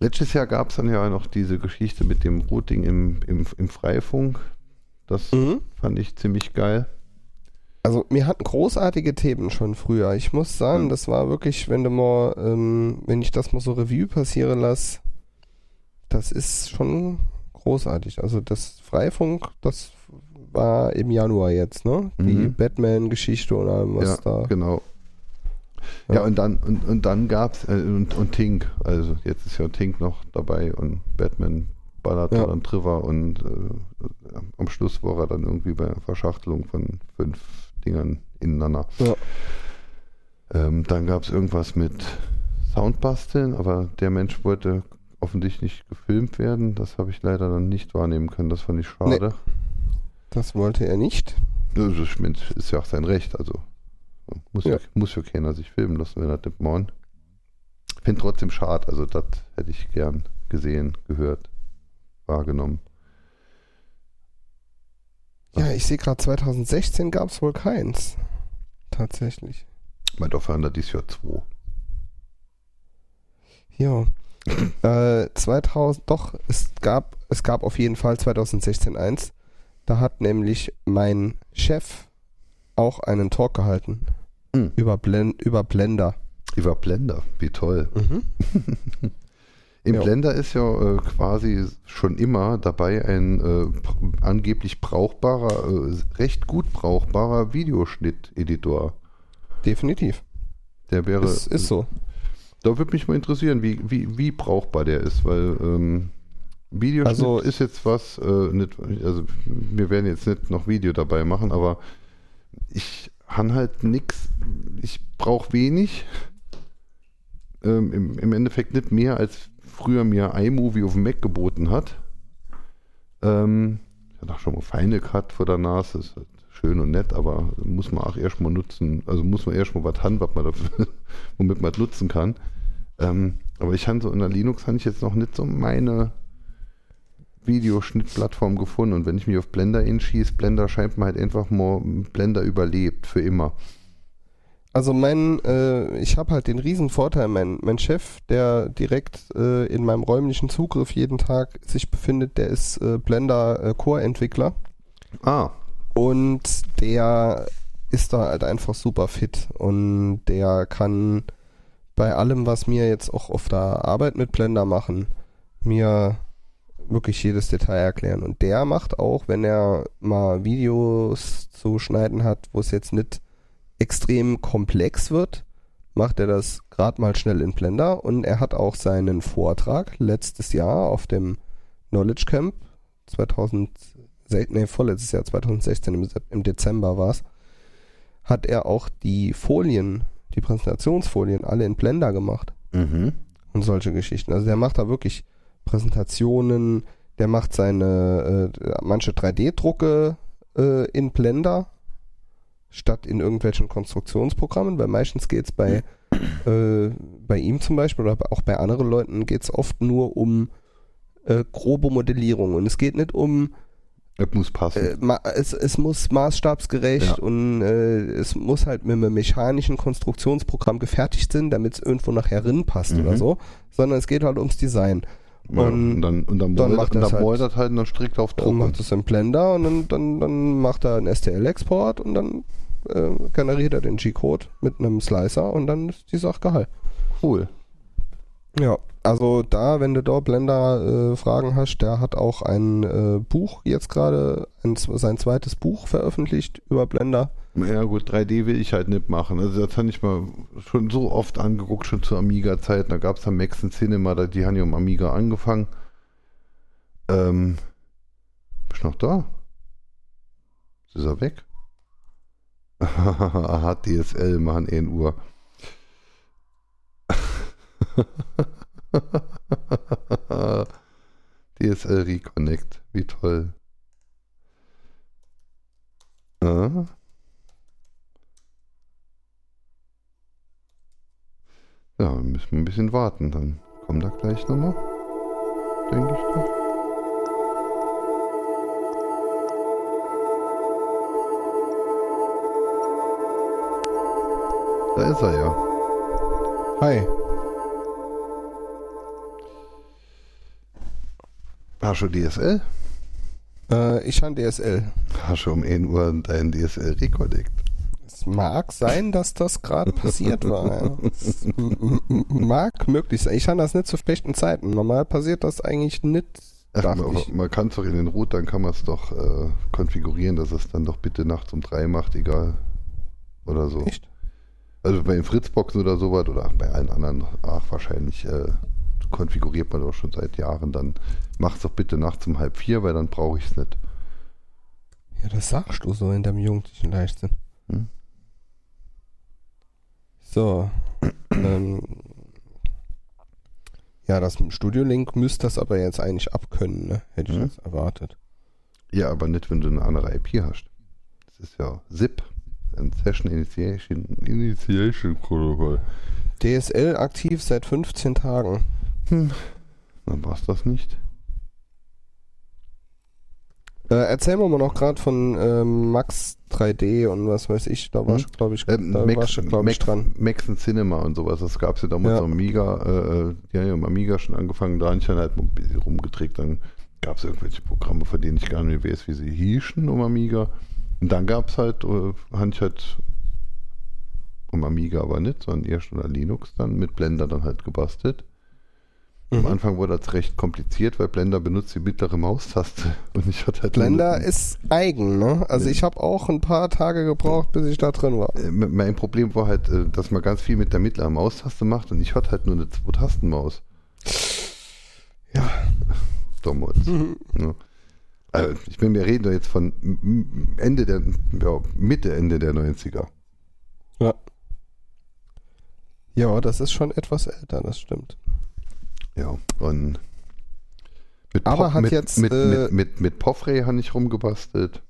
Letztes Jahr gab es dann ja noch diese Geschichte mit dem Routing im, im, im Freifunk. Das Mhm. fand ich ziemlich geil. Also wir hatten großartige Themen schon früher. Ich muss sagen, Mhm. das war wirklich, wenn du mal, ähm, wenn ich das mal so Revue passieren lasse, das ist schon großartig. Also das Freifunk, das war im Januar jetzt, ne? Die Mhm. Batman-Geschichte und allem, was ja, da. genau. Ja, Ja. und dann, und, und dann gab es, äh, und, und Tink, also jetzt ist ja Tink noch dabei und Batman ballert Ja. da dann Trivia und äh, am Schluss war er dann irgendwie bei Verschachtelung von fünf Dingern ineinander. Ja. Ähm, dann gab es irgendwas mit Soundbasteln, aber der Mensch wollte offensichtlich nicht gefilmt werden. Das habe ich leider dann nicht wahrnehmen können. Das fand ich schade. Das wollte er nicht. Das ist, ja auch sein Recht. Also muss ja, Ja. muss ja keiner sich filmen lassen, wenn er das morgen. Finde trotzdem schade. Also das hätte ich gern gesehen, gehört, wahrgenommen. Ja, ich sehe gerade 2016 gab es wohl keins. Tatsächlich. Mein Dorf da dieses Jahr zwei. Ja. äh, 2000, doch, es gab, es gab auf jeden Fall 2016 eins. Da hat nämlich mein Chef auch einen Talk gehalten. Mhm. Über, Blen über Blender. Über Blender, wie toll. Im Ja. Blender ist ja äh, quasi schon immer dabei ein äh, angeblich brauchbarer, äh, recht gut brauchbarer Videoschnitt-Editor. Definitiv. Der wäre. Es ist so. Da würde mich mal interessieren, wie, wie, wie brauchbar der ist, weil ähm, Videoschnitt Also- ist jetzt was, äh, nicht, also wir werden jetzt nicht noch Video dabei machen, aber ich han halt nix, ich brauche wenig. Ähm, im, Im Endeffekt nicht mehr, als früher mir iMovie auf dem Mac geboten hat. Ähm, ich hatte auch schon mal Final Cut vor der Nase, ist halt schön und nett, aber muss man auch erstmal nutzen, also muss man erstmal was haben, was man dafür, womit man das nutzen kann. Ähm, aber ich habe so in der Linux habe ich jetzt noch nicht so meine Videoschnittplattform gefunden und wenn ich mich auf Blender hinschieße, Blender scheint mir halt einfach mal Blender überlebt für immer. Also mein, äh, ich habe halt den riesen Vorteil, mein, mein Chef, der direkt äh, in meinem räumlichen Zugriff jeden Tag sich befindet, der ist äh, Blender äh, Core-Entwickler. Ah, und der ist da halt einfach super fit. Und der kann bei allem, was wir jetzt auch auf der Arbeit mit Blender machen, mir wirklich jedes Detail erklären. Und der macht auch, wenn er mal Videos zu schneiden hat, wo es jetzt nicht extrem komplex wird, macht er das gerade mal schnell in Blender und er hat auch seinen Vortrag letztes Jahr auf dem Knowledge Camp 2000 nee, vorletztes Jahr 2016 im, im Dezember war es, hat er auch die Folien, die Präsentationsfolien alle in Blender gemacht mhm. und solche Geschichten. Also der macht da wirklich Präsentationen, der macht seine äh, manche 3D-Drucke äh, in Blender statt in irgendwelchen Konstruktionsprogrammen, weil meistens geht es bei, äh, bei ihm zum Beispiel oder auch bei anderen Leuten geht es oft nur um äh, grobe Modellierung und es geht nicht um Das muss passen. äh, es, es muss maßstabsgerecht Ja. und äh, es muss halt mit einem mechanischen Konstruktionsprogramm gefertigt sein, damit es irgendwo nachher rin passt Mhm. oder so, sondern es geht halt ums Design. Ja, Und und dann, und dann, dann macht dann halt- halt und dann strickt er auf Dann Druck. macht es im Blender und dann, dann, dann macht er einen STL-Export und dann äh, generiert er den G-Code mit einem Slicer und dann ist die Sache geil. cool. Ja, also da, wenn du da Blender äh, Fragen hast, der hat auch ein äh, Buch jetzt gerade, ein, sein zweites Buch veröffentlicht über Blender. Ja gut, 3D will ich halt nicht machen. Also das habe ich mal schon so oft angeguckt, schon zu Amiga-Zeiten. Da gab es am Max und Cinema, die haben ja um Amiga angefangen. Ähm, bist du noch da? Ist er weg? Aha, DSL machen 1 Uhr. DSL Reconnect, wie toll. Ah. Ja, wir müssen ein bisschen warten, dann kommt er gleich nochmal. Denke ich doch. Da ist er ja. Hi. Hast du DSL? Äh, ich habe DSL. Hast du um 1 Uhr dein DSL Reconnect? Es mag sein, dass das gerade passiert war. Es mag möglich sein. Ich habe das nicht zu schlechten Zeiten. Normal passiert das eigentlich nicht. Ach, man man kann es doch in den Routern, kann man es doch äh, konfigurieren, dass es dann doch bitte nachts um drei macht, egal. Oder so. Echt? Also bei den Fritzboxen oder sowas oder bei allen anderen, ach wahrscheinlich äh, konfiguriert man doch schon seit Jahren. Dann mach's doch bitte nachts um halb vier, weil dann brauche ich es nicht. Ja, das sagst du so in deinem jugendlichen Leichtsinn. Hm? So. ähm, ja, das mit dem Studio Link müsste das aber jetzt eigentlich abkönnen, ne? Hätte ich Mhm. jetzt erwartet. Ja, aber nicht, wenn du eine andere IP hast. Das ist ja SIP, ein Session Initiation, Initiation Protocol. DSL aktiv seit 15 Tagen. Hm. Dann war's das nicht. Äh, erzähl mir mal noch gerade von ähm, Max 3D und was weiß ich. Da warst du, glaube ich, Ähm, da Max, glaub ich, Max, dran. Max und Cinema und sowas, das gab es ja damals Ja. am Amiga, äh, äh, die haben ja am Amiga schon angefangen, da habe ich dann halt ein bisschen rumgedreht, dann gab es irgendwelche Programme, von denen ich gar nicht mehr weiß, wie sie hießen um Amiga. Und dann gab es halt, äh, habe ich halt um Amiga aber nicht, sondern erst unter Linux dann mit Blender dann halt gebastelt. Am Mhm. Anfang wurde das recht kompliziert, weil Blender benutzt die mittlere Maustaste und ich hatte halt Blender ist eigen, ne? Also Ja. ich habe auch ein paar Tage gebraucht, bis ich da drin war. Äh, Mein Problem war halt, äh, dass man ganz viel mit der mittleren Maustaste macht und ich hatte halt nur eine Zwei-Tasten-Maus. Ja. Damals. Mhm. Ne? Also ich bin, wir reden da jetzt von Ende der, ja, Mitte, Ende der 90er. Ja. Ja, das ist schon etwas älter, das stimmt. Ja, und mit Aber Pop- hat mit, jetzt, mit, äh, mit, mit, mit Poffray habe ich rumgebastelt.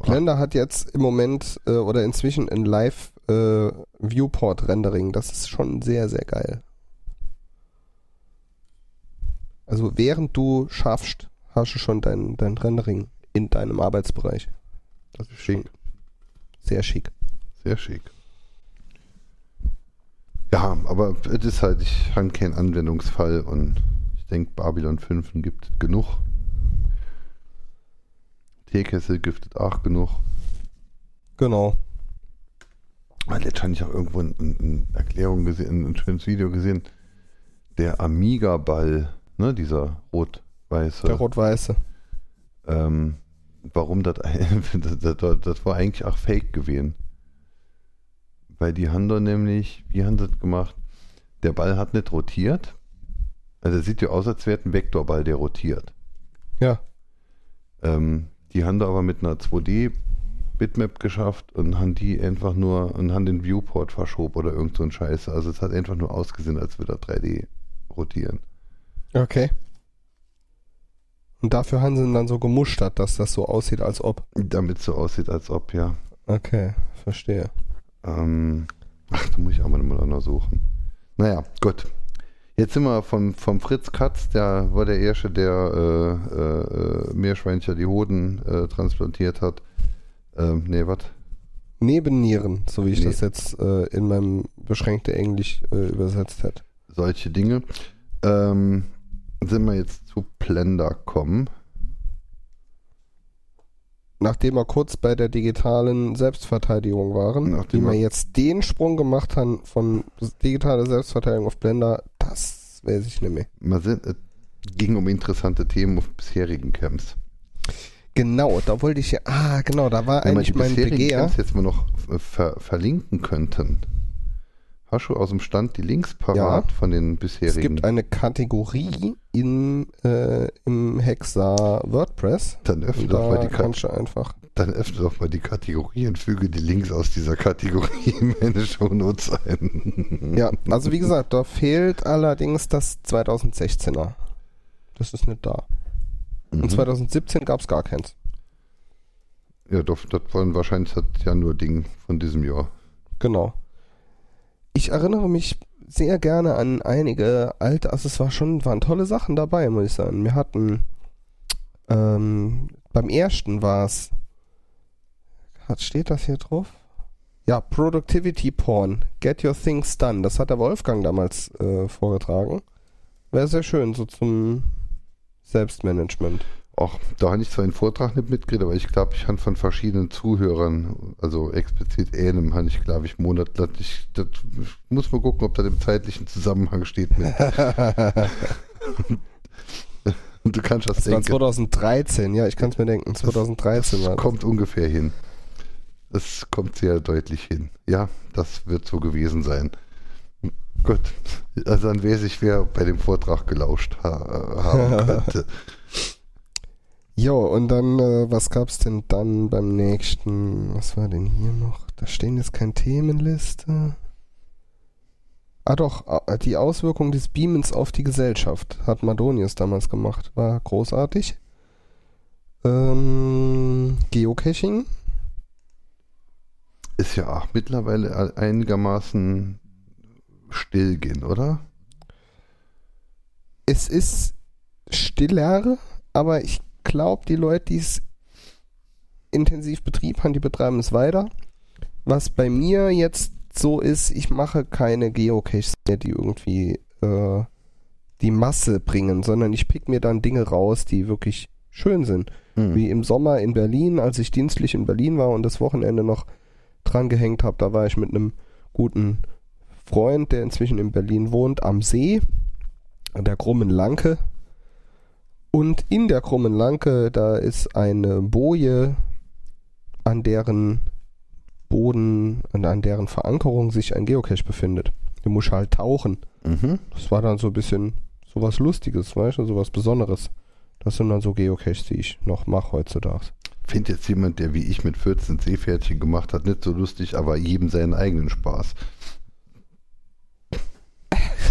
Blender hat jetzt im Moment äh, oder inzwischen ein Live äh, Viewport Rendering. Das ist schon sehr, sehr geil. Also während du schaffst, hast du schon dein, dein Rendering in deinem Arbeitsbereich. Das ist Schick. sehr schick. Sehr schick. Ja, aber es ist halt, ich habe keinen Anwendungsfall und ich denke, Babylon 5 gibt genug. Teekessel giftet auch genug. Genau. Weil Jetzt habe ich auch irgendwo eine ein Erklärung gesehen, ein schönes Video gesehen. Der Amiga-Ball, ne, dieser rot-weiße. Der rot-weiße. ähm, warum das, das, das, das war eigentlich auch fake gewesen. Weil die haben da nämlich, wie haben sie das gemacht? Der Ball hat nicht rotiert. Also sieht ja aus, als wäre ein Vektorball, der rotiert. Ja. Ähm, die haben da aber mit einer 2D Bitmap geschafft und haben die einfach nur und haben den Viewport verschoben oder irgend so ein Scheiße. Also es hat einfach nur ausgesehen, als würde er 3D rotieren. Okay. Und dafür haben sie ihn dann so gemustert, dass das so aussieht, als ob. Damit es so aussieht, als ob, ja. Okay, verstehe. Ähm, ach, da muss ich auch mal mal untersuchen. Naja, gut. Jetzt sind wir vom, vom Fritz Katz, der war der Erste, der äh, äh, Meerschweinchen die Hoden äh, transplantiert hat. Ähm, nee, was? Nebennieren, so wie ich Nee. das jetzt äh, in meinem beschränkten Englisch äh, übersetzt hätte. Solche Dinge. Ähm, sind wir jetzt zu Blender kommen. Nachdem wir kurz bei der digitalen Selbstverteidigung waren, Nachdem wie wir jetzt den Sprung gemacht haben von digitaler Selbstverteidigung auf Blender, das weiß ich nicht mehr. Wir sind, es ging um interessante Themen auf bisherigen Camps. Genau, da wollte ich ja, ah, genau, da war Wenn eigentlich mein Begehr. Camps jetzt mal noch ver verlinken könnten. Hast du aus dem Stand die Links parat von den Es bisherigen? gibt eine Kategorie in, äh, im Hexa WordPress. dann öffne doch mal die Kat- kannst du einfach. Dann öffne doch mal die Kategorie und füge die Links aus dieser Kategorie in meine Shownotes ein. Ja, also wie gesagt, da fehlt allerdings das 2016er. Das ist nicht da. Mhm. Und 2017 gab es gar keins. Ja, doch, das waren wahrscheinlich das Januar-Ding von diesem Jahr. Genau. Ich erinnere mich sehr gerne an einige alte, also es war schon, waren tolle Sachen dabei, muss ich sagen. Wir hatten ähm, beim ersten war es, steht das hier drauf? Ja, Productivity Porn, Get Your Things Done. Das hat der Wolfgang damals äh, vorgetragen. Wäre sehr schön, so zum Selbstmanagement. Auch da habe ich zwar einen Vortrag nicht mitgekriegt, aber ich glaube, ich habe von verschiedenen Zuhörern, also explizit einem, habe ich, glaube ich, monatlich, das muss man gucken, ob das im zeitlichen Zusammenhang steht mit. Und du kannst das, Das war denken. 2013, ja, ich kann es mir denken. 2013 war Das das. kommt ungefähr hin. Es kommt sehr deutlich hin. Ja, das wird so gewesen sein. Gut, also dann weiß ich, wer bei dem Vortrag gelauscht ha haben könnte. Jo, und dann, äh, was gab's denn dann beim nächsten? Was war denn hier noch? Da stehen jetzt keine Themenliste. Ah doch, äh, die Auswirkung des Beamens auf die Gesellschaft hat Madonius damals gemacht. War großartig. Ähm, Geocaching. Ist ja auch mittlerweile einigermaßen stillgehen, oder? Es ist stiller, aber ich glaube, die Leute, die es intensiv betrieben haben, die betreiben es weiter. Was bei mir jetzt so ist, ich mache keine Geocaches mehr, die irgendwie äh, die Masse bringen, sondern ich pick mir dann Dinge raus, die wirklich schön sind. Hm. Wie im Sommer in Berlin, als ich dienstlich in Berlin war und das Wochenende noch dran gehängt habe, da war ich mit einem guten Freund, der inzwischen in Berlin wohnt, am See, an der Krummen Lanke. Und in der Krummen Lanke, da ist eine Boje, an deren Boden, an, an deren Verankerung sich ein Geocache befindet. Du musst halt tauchen. Mhm. Das war dann so ein bisschen sowas Lustiges, weißt du, sowas Besonderes. Das sind dann so Geocaches, die ich noch mache heutzutage. Findet jetzt jemand, der wie ich mit 14 Seepferdchen gemacht hat, nicht so lustig, aber jedem seinen eigenen Spaß.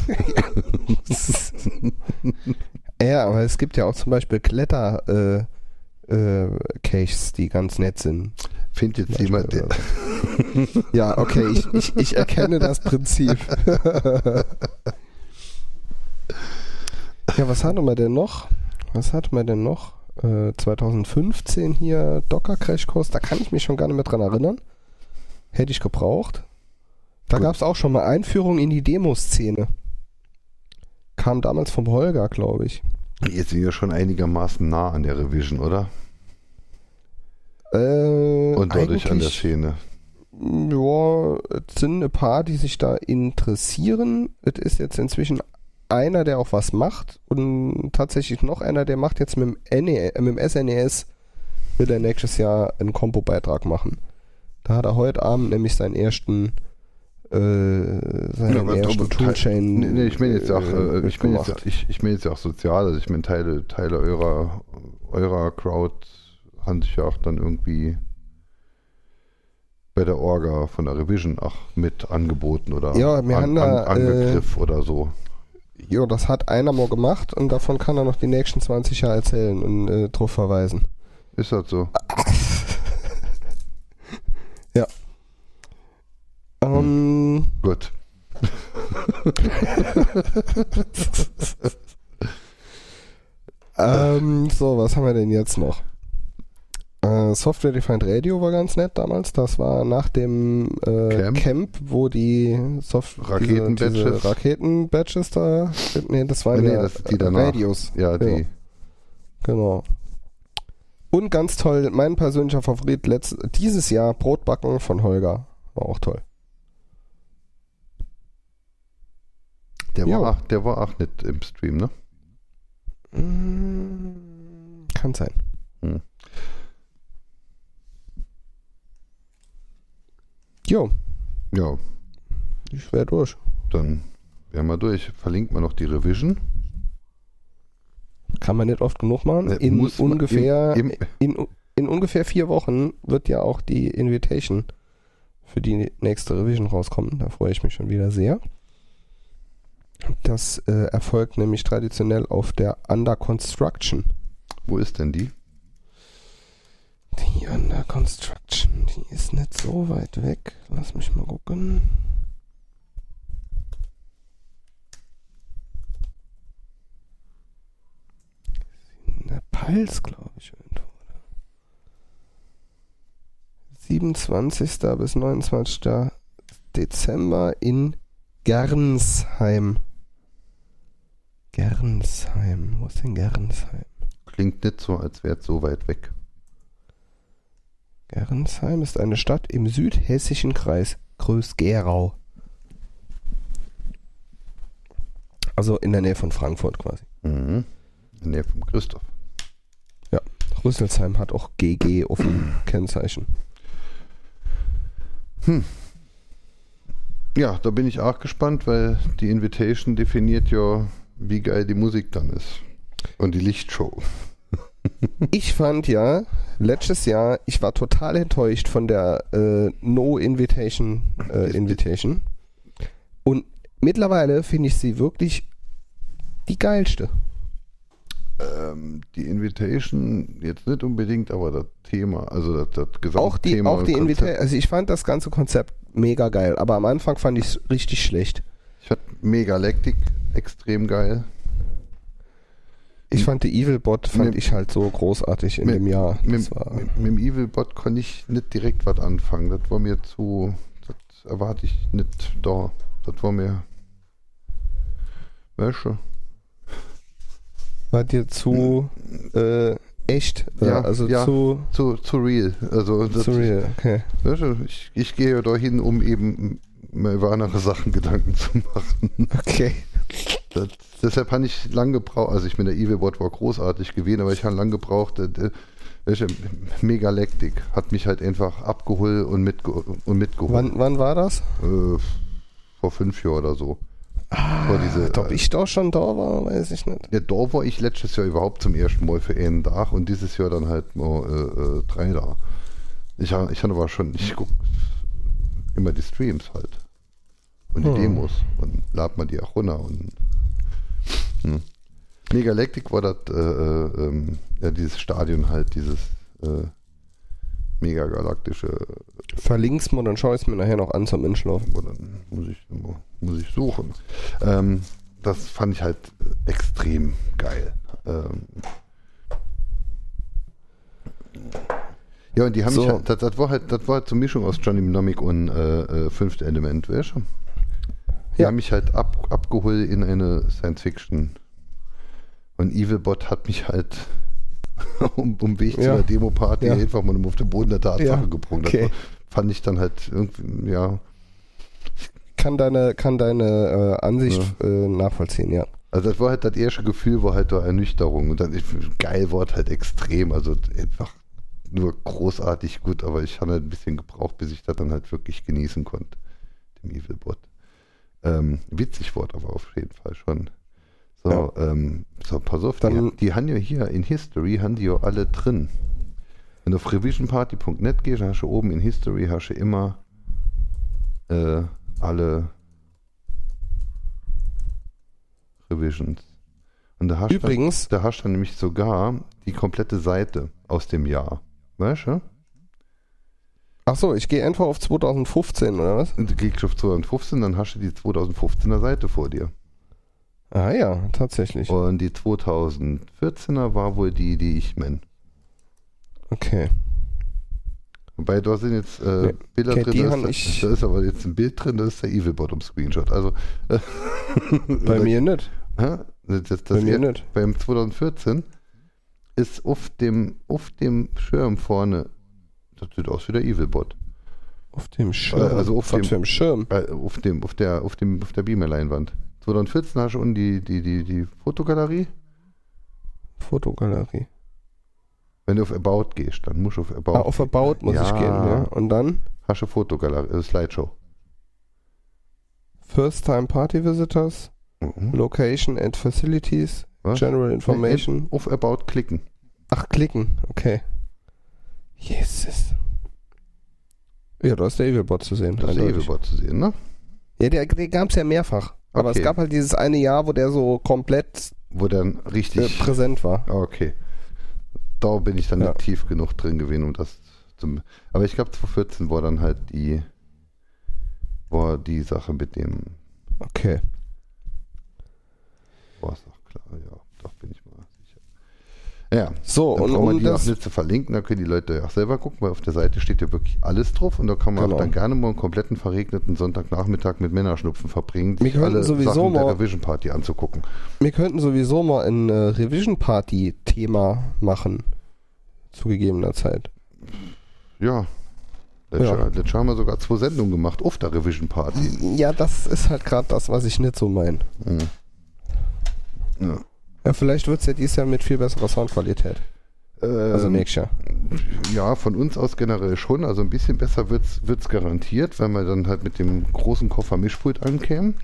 Ja, aber es gibt ja auch zum Beispiel Kletter äh, äh, Caches, die ganz nett sind. Findet jetzt jemand, so. ja, okay, ich, ich, ich erkenne das Prinzip. ja, was hatten wir denn noch? Was hatten wir denn noch? Äh, 2015 hier Docker Crash Kurs, da kann ich mich schon gar nicht mehr dran erinnern. Hätte ich gebraucht. Da gab es auch schon mal Einführung in die Demoszene. Kam damals vom Holger, glaube ich. Jetzt sind wir schon einigermaßen nah an der Revision, oder? Äh, Und dadurch an der Szene. Ja, es sind ein paar, die sich da interessieren. Es ist jetzt inzwischen einer, der auch was macht und tatsächlich noch einer, der macht jetzt mit dem, NE, mit dem SNES, will er nächstes Jahr einen Kompo-Beitrag machen. Da hat er heute Abend nämlich seinen ersten äh, seinen Ja, aber- Toolchain Nee, nee, ich meine jetzt auch, äh, ich meine jetzt, ich, ich meine jetzt auch sozial, also ich meine Teile, Teile eurer, eurer Crowd haben sich ja auch dann irgendwie bei der Orga von der Revision auch mit angeboten oder Ja, wir haben da, äh, Angegriff oder so. Jo, das hat einer mal gemacht und davon kann er noch die nächsten 20 Jahre erzählen und äh, drauf verweisen. Ist das so? Ähm, Gut. Ähm, so, was haben wir denn jetzt noch? Äh, Software Defined Radio war ganz nett damals. Das war nach dem äh, Camp? Camp. wo die Soft Raketenbatches? diese, diese Raketenbatches da. Nee, das waren Nee, nee, das die danach. Radios. Ja, die. Ja. Genau. Und ganz toll, mein persönlicher Favorit letzt, dieses Jahr Brotbacken von Holger. War auch toll. Der, Jo. war, auch- der war auch nicht im Stream, ne? Kann sein. Hm. Jo, Ja, ich wäre durch. dann wären wir durch. Verlinkt man noch die Revision. Kann man nicht oft genug machen. Äh, In ungefähr, im- im- in, in ungefähr vier Wochen wird ja auch die Invitation für die nächste Revision rauskommen. Da freue ich mich schon wieder sehr. Das äh, erfolgt nämlich traditionell auf der Under Construction. Wo ist denn die? Die Under Construction, die ist nicht so weit weg. Lass mich mal gucken. In der Pals, glaube ich, irgendwo. oder? 27. bis 29. Dezember in Gernsheim. Gernsheim. Wo ist denn Gernsheim? Klingt nicht so, als wäre es so weit weg. Gernsheim ist eine Stadt im südhessischen Kreis Größ-Gerau. Also in der Nähe von Frankfurt quasi. Mhm. In der Nähe von Christoph. Rüsselsheim hat auch GG auf dem Kennzeichen. Ja, da bin ich auch gespannt, weil die Invitation definiert ja, wie geil die Musik dann ist. Und die Lichtshow. Ich fand ja letztes Jahr, ich war total enttäuscht von der äh, No Invitation äh, Invitation. Und mittlerweile finde ich sie wirklich die geilste. Ähm, die Invitation, jetzt nicht unbedingt, aber das Thema, also das, das Auch die, Gesamtthema auch die und Konzept. Invitation, also ich fand das ganze Konzept mega geil, aber am Anfang fand ich es richtig schlecht. Ich fand Megalactic extrem geil. Ich fand die Evil Bot fand Mit- ich halt so großartig in mit- dem Jahr. Mit, mit, mit dem Evil-Bot konnte ich nicht direkt was anfangen. Das war mir zu, das erwarte ich nicht da. Das war mir, du, war dir zu äh, echt, äh, Ja, also ja. zu zu, zu real. Also das, surreal. Okay. Du, ich, ich gehe ja dahin, um eben mir über andere Sachen Gedanken zu machen. Okay. Das, deshalb habe ich lang gebraucht, also ich meine, der Evilbot war großartig gewesen, aber ich habe lang gebraucht, äh, äh, welche Megalactic hat mich halt einfach abgeholt und, mitge und mitgeholt. Wann, wann war das? Äh, vor fünf Jahren oder so. vor diese, Ob äh, ich da schon da war, weiß ich nicht. ja, da war ich letztes Jahr überhaupt zum ersten Mal für einen Tag und dieses Jahr dann halt mal äh, äh, drei da. Ich, ich hatte aber schon, ich gucke immer die Streams halt. Und die Hm. Demos. Und lad mal die auch runter. Und, hm. Megalactic war das, äh, äh, ähm, ja, dieses Stadion halt, dieses äh, megagalaktische, Verlink's mal, dann schaue ich es mir nachher noch an zum Inschlafen. wo dann muss ich, muss ich suchen. Ähm, das fand ich halt extrem geil. Ähm, ja, und die haben So. mich halt, das, das war halt, das war halt so Mischung aus Johnny Mnemonic und äh, äh, Fünfte Element, weißt du? Die Ja. haben mich halt ab, abgeholt in eine Science Fiction. Und Evilbot hat mich halt um, um Weg zu Ja. der Demo-Party Ja. einfach mal auf den Boden der Tatsache Ja. gebrungen. Das Okay. war, fand ich dann halt irgendwie, ja. Kann deine, kann deine äh, Ansicht äh, nachvollziehen, ja. Also das war halt das erste Gefühl, war halt da Ernüchterung. Und dann ich, geil Wort halt extrem. Also einfach nur großartig gut, aber ich habe halt ein bisschen gebraucht, bis ich das dann halt wirklich genießen konnte. Dem Evilbot. Ähm, witzig Wort aber auf jeden Fall schon. So, Ja. ähm, so pass auf, Dann- die, die haben ja hier in History, haben die ja alle drin. Wenn du auf revisionparty.net gehst, hast du oben in History hast du immer äh, alle Revisions. Und da hast du Übrigens, da hast du nämlich sogar die komplette Seite aus dem Jahr. Weißt du? Ach so, ich gehe einfach auf 2015 oder was? Du klickst auf 2015, dann hast du die 2015er Seite vor dir. Ah ja, tatsächlich. Und die 2014er war wohl die, die ich mein. Okay. Wobei da sind jetzt äh, Nee. Bilder Okay, drin, da ist, ich- da ist aber jetzt ein Bild drin, da ist der Evilbot im Screenshot. Also äh, Bei mir nicht. Das, das, Bei mir nicht. Beim 2014 ist auf dem, auf dem Schirm vorne, das sieht aus wie der Evilbot. Auf dem Schirm. Äh, also auf Was dem- für dem Schirm. Äh, auf dem, auf der, auf dem, auf der Beamer-Leinwand. 2014 hast du unten die, die, die, die Fotogalerie. Fotogalerie. Wenn du auf About gehst, dann musst du auf About. Ah, auf About muss ich Ja. gehen, ja. Und dann Hast du Fotogalerie, äh, Slideshow. First Time Party Visitors, Mhm. Location and Facilities, Was? General Information. Auf About klicken. Ach, klicken, okay. Jesus. Ja, da ist der Evilbot zu sehen. Das ist der. Evilbot zu sehen, ne? Ja, der, der gab es ja mehrfach. Aber Okay. es gab halt dieses eine Jahr, wo der so komplett Wo dann äh, richtig. präsent war. Ah, Okay. Da bin ich dann Ja. nicht tief genug drin gewesen, um das zum. Aber ich glaube, 2014 war dann halt die. War die Sache mit dem. Okay. War es doch klar, ja. Doch bin ich. Ja. So, Dann und brauchen wir um die auch das. nicht zu verlinken, da können die Leute ja auch selber gucken, weil auf der Seite steht ja wirklich alles drauf und da kann man Genau. auch dann gerne mal einen kompletten verregneten Sonntagnachmittag mit Männerschnupfen verbringen, Wir sich könnten alle sowieso Sachen der Revision Party anzugucken. Wir könnten sowieso mal ein äh, Revision Party Thema machen. Zu gegebener Zeit. Ja. Letztes Ja. Jahr, letztes Jahr haben wir sogar zwei Sendungen gemacht auf der Revision Party. Ja, das ist halt gerade das, was ich nicht so meine. Mhm. Ja. Ja, vielleicht wird es ja dieses Jahr mit viel besserer Soundqualität. Also Ähm, nächstes Jahr. Ja, von uns aus generell schon. Also ein bisschen besser wird's wird's garantiert, wenn wir dann halt mit dem großen Koffer Mischpult ankämen.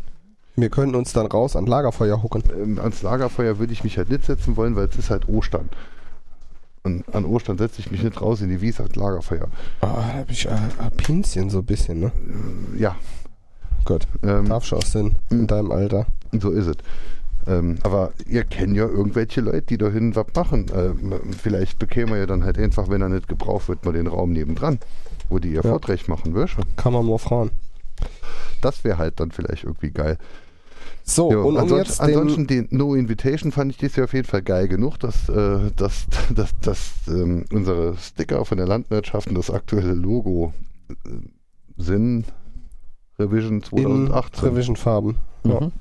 Wir können uns dann raus an Lagerfeuer hucken. Ähm, ans Lagerfeuer würde ich mich halt nicht setzen wollen, weil es ist halt Ostern. Und an Ostern setze ich mich nicht raus in die Wiese ans Lagerfeuer. Ah, da hab ich äh, Alpinchen so ein bisschen, ne? Ja, Gut. ähm, Darf schon Sinn in Mhm. deinem Alter. so ist es. Ähm, aber ihr kennt ja irgendwelche Leute, die dahin was machen. Ähm, vielleicht bekämen wir ja dann halt einfach, wenn er nicht gebraucht wird, mal den Raum nebendran, wo die ihr Ja. Vorträge machen, du? Kann man mal fragen. Das wäre halt dann vielleicht irgendwie geil. So, Ja, und um ansonsten, jetzt den, ansonsten den No Invitation fand ich dieses Jahr auf jeden Fall geil genug, dass, äh, dass, dass, dass ähm, unsere Sticker von der Landwirtschaft und das aktuelle Logo äh, sind Revision in 2018. Revision Farben. Ja.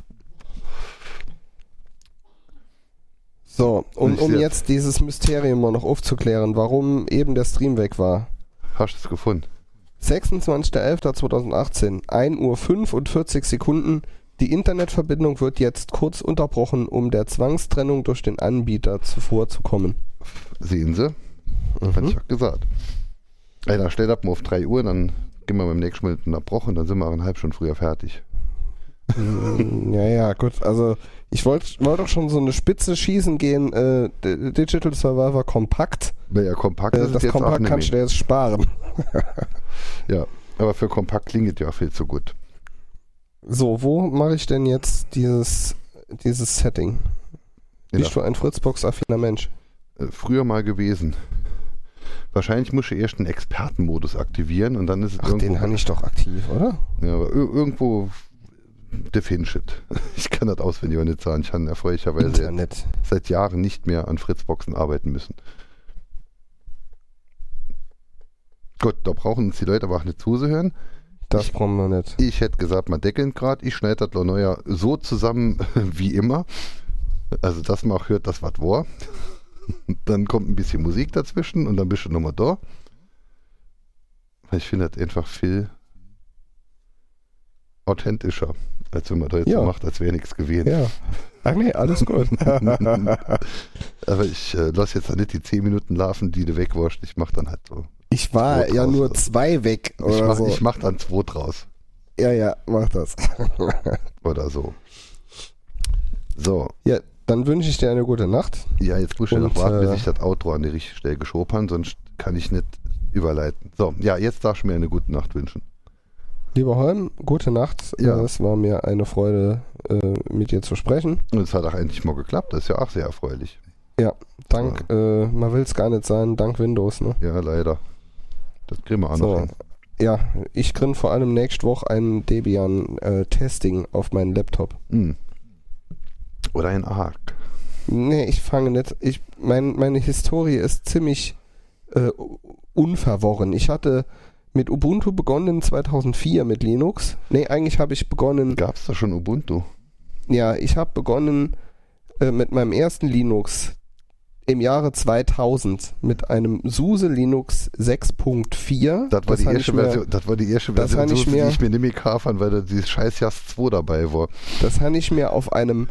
So, und um jetzt dieses Mysterium mal noch aufzuklären, warum eben der Stream weg war. Hast du es gefunden? 26.11.2018, 1 Uhr 45 Sekunden. Die Internetverbindung wird jetzt kurz unterbrochen, um der Zwangstrennung durch den Anbieter zuvorzukommen. Sehen Sie? Mhm. ich auch gesagt. Ey, dann stellt ab mal auf 3 Uhr, dann gehen wir beim nächsten Mal und dann sind wir eine halbe Stunde früher fertig. Ja, ja, gut. Also ich wollte wollt doch schon so eine Spitze schießen gehen. Äh, Digital Survivor kompakt. Weil ja kompakt Äh, das auch kompakt kannst du jetzt sparen. Ja, aber für kompakt klingt ja viel zu gut. So, wo mache ich denn jetzt dieses, dieses Setting? In Bist du ein Fritzbox-affiner Mensch? äh, früher mal gewesen. Wahrscheinlich muss ich erst einen Expertenmodus aktivieren und dann ist es Ach, irgendwo. den habe ich doch aktiv, oder? Ja, aber ir- irgendwo der Finshit. Ich kann das auswendig aber nicht sagen. Ich habe erfreulicherweise seit Jahren nicht mehr an Fritzboxen arbeiten müssen. Gut, da brauchen uns die Leute aber auch nicht zuzuhören. Das Ich- brauchen wir nicht. Ich hätte gesagt, man deckeln gerade. Ich schneide das neuer so zusammen wie immer. Also, dass man auch hört, das was war. Dann kommt ein bisschen Musik dazwischen und dann bist du nochmal da. Ich finde das einfach viel authentischer, als wenn man da jetzt Ja. so macht, als wäre nichts gewesen. Ja. Ach nee, alles gut. Aber ich äh, lasse jetzt nicht die 10 Minuten laufen, die du wegwurst. Ich mache dann halt so. Ich war ja nur zwei weg. Ich mache so. ich mach dann zwei draus. Ja, ja, mach das. Oder so. So, ja, dann wünsche ich dir eine gute Nacht. ja, jetzt muss ich noch warten, bis äh, ich das Outro an die richtige Stelle geschoben habe, sonst kann ich nicht überleiten. So, ja, jetzt darfst du mir eine gute Nacht wünschen. Lieber Holm, gute Nacht. Ja. Es war mir eine Freude, äh, mit dir zu sprechen. Und es hat auch endlich mal geklappt, das ist ja auch sehr erfreulich. Dank, äh, man will es gar nicht sein, dank Windows, ne? Ja, leider. Das kriegen wir auch noch So. hin. Ja, ich kriege vor allem nächste Woche ein Debian-Testing auf meinen Laptop. Hm. Oder ein Arc. Nee, ich fange nicht. Ich, mein, meine Historie ist ziemlich äh, unverworren. Ich hatte mit Ubuntu begonnen 2004 mit Linux. Nee, eigentlich habe ich begonnen, Gab es da schon Ubuntu? ja, ich habe begonnen äh, mit meinem ersten Linux im Jahre 2000 mit einem SUSE Linux 6.4. Das war, die habe erste ich mir- Version, das war die erste das Version, ich so, die mir- ich mir nämlich kafern, weil da dieses scheiß Jas 2 dabei war. Das habe ich mir auf einem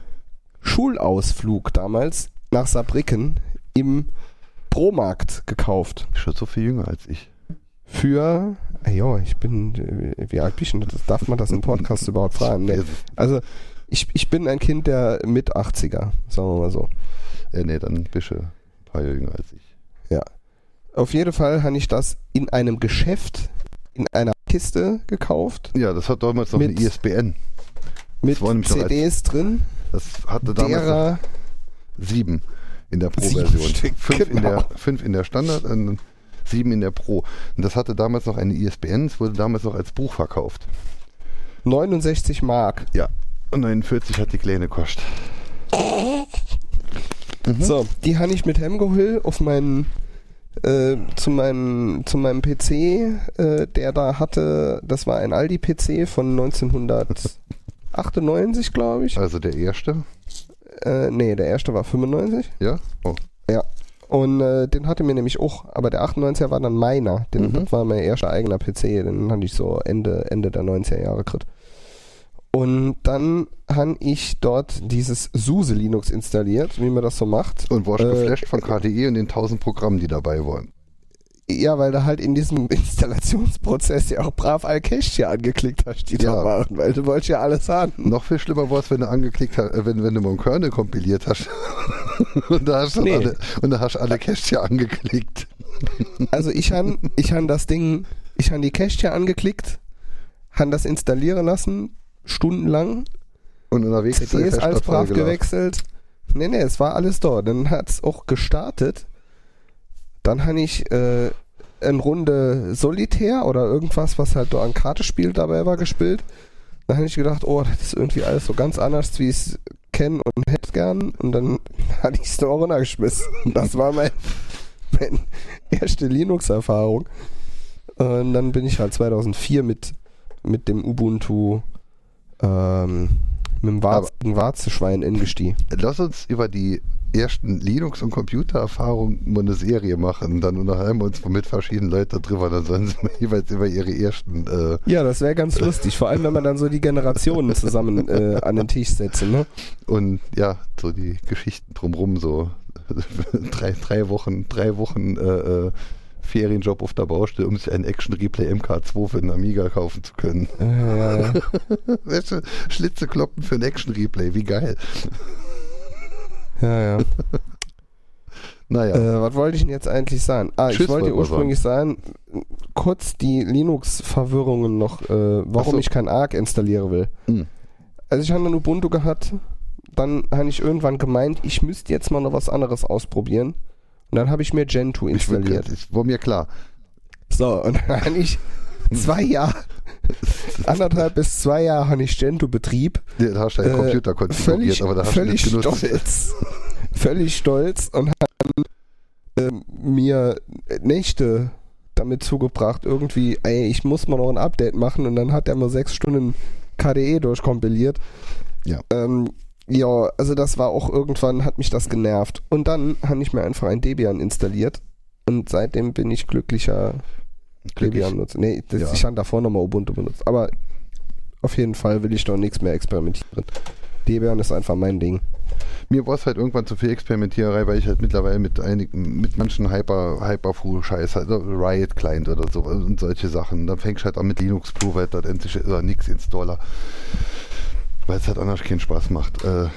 Schulausflug damals nach Saarbrücken im Promarkt gekauft. Schon so viel jünger als ich. Für, ja, ich bin, äh, wie alt bin ich denn? Das, darf man das im Podcast überhaupt fragen? Nee. Also, ich, ich bin ein Kind der mit 80er, sagen wir mal so. Äh, nee, dann bist du ein paar Jahre jünger als ich. Auf jeden Fall habe ich das in einem Geschäft, in einer Kiste gekauft, Ja, das hat damals noch Mit- eine ISBN. mit noch als- CDs drin, Das hatte damals sieben in der Pro-Version. Fünf, in genau. der, fünf in der Standard und sieben in der Pro. Und das hatte damals noch eine ISBN, es wurde damals noch als Buch verkauft. 69 Mark. Ja. Und 49 hat die Kleine gekostet. Mhm. So, die habe ich mit Hemgohill auf meinen äh, zu meinem zu meinem PC, äh, der da hatte, das war ein Aldi PC von 1998, glaube ich. Also der erste, Äh, nee, der erste war 95. ja? Oh. Und äh, den hatte mir nämlich auch, aber der 98er war dann meiner. Den, Mhm. Das war mein erster eigener PC, den hatte ich so Ende, Ende der 90er Jahre gekriegt. Und dann habe ich dort dieses SUSE Linux installiert, wie man das so macht. Und warst Äh, geflasht von KDE und den 1000 Programmen, die dabei waren. Ja, weil du halt in diesem Installationsprozess ja auch brav Alcache angeklickt hast, die Ja. da waren, weil du wolltest ja alles haben. Noch viel schlimmer war es, wenn du angeklickt hast, äh, wenn, wenn du mal einen Kernel kompiliert hast. und da hast du Nee. alle, und da hast du alle Caches ja angeklickt. Also ich han, ich han das Ding, ich han die Cache angeklickt, han das installieren lassen, stundenlang, Und unterwegs ist CDs als Festplatte brav gewechselt. Nee, nee, es war alles da. Dann hat's auch gestartet. Dann han ich äh, eine Runde Solitär oder irgendwas, was halt da an Kartespiel dabei war, gespielt. Dann habe ich gedacht, oh, das ist irgendwie alles so ganz anders, wie ich es kenne und hätte gern. Und dann hatte ich es da runtergeschmissen. Das war mein, meine erste Linux-Erfahrung. Und dann bin ich halt 2004 mit, mit dem Ubuntu ähm, mit dem Warz, Warzeschwein ingestiegen. Lass uns über die ersten Linux- und Computererfahrungen mal eine Serie machen. Dann unterhalten wir uns mit verschiedenen Leuten darüber. Dann sollen sie mal jeweils über ihre ersten. Äh, Ja, das wäre ganz lustig. Vor allem, wenn man dann so die Generationen zusammen äh, an den Tisch setzen. Ne? und ja, so die Geschichten drumrum. So drei, drei Wochen, drei Wochen äh, äh, Ferienjob auf der Baustelle, um sich einen Action Replay MK2 für den Amiga kaufen zu können. Äh, Weißt du, Schlitze kloppen für einen Action Replay. Wie geil. Ja, ja. Naja. Äh, was wollte ich denn jetzt eigentlich sagen? Ah, Tschüss, ich wollte ursprünglich sagen, kurz die Linux-Verwirrungen noch, äh, warum so. ich kein ARC installieren will. Hm. Also ich habe ein Ubuntu gehabt, dann habe ich irgendwann gemeint, ich müsste jetzt mal noch was anderes ausprobieren. Und dann habe ich mir Gentoo ich installiert. ich, war mir klar. So, und dann habe ich zwei Jahre, anderthalb bis zwei Jahre habe ich Gentoo Betrieb. Da hast du deinen Äh, Computer konfiguriert, völlig, aber da hast du völlig nicht genutzt. stolz. völlig stolz und hat dann, ähm, mir Nächte damit zugebracht, irgendwie, ey, ich muss mal noch ein Update machen und dann hat er mal sechs Stunden KDE durchkompiliert. Ja. Ähm, ja, also das war auch irgendwann, hat mich das genervt. Und dann habe ich mir einfach ein Debian installiert und seitdem bin ich glücklicher Glücklich. Debian nutzt. Nee, das, Ja. ich habe davor nochmal Ubuntu benutzt. Aber auf jeden Fall will ich doch nichts mehr experimentieren. Debian ist einfach mein Ding. Mir war es halt irgendwann zu viel Experimentiererei, weil ich halt mittlerweile mit einigen, mit manchen Hyper, Hyperfu-Scheiß, also Riot Client oder so und solche Sachen. Dann fängst du halt an mit Linux Pro, das endlich ist nix Installer. Weil es halt anders keinen Spaß macht. Äh,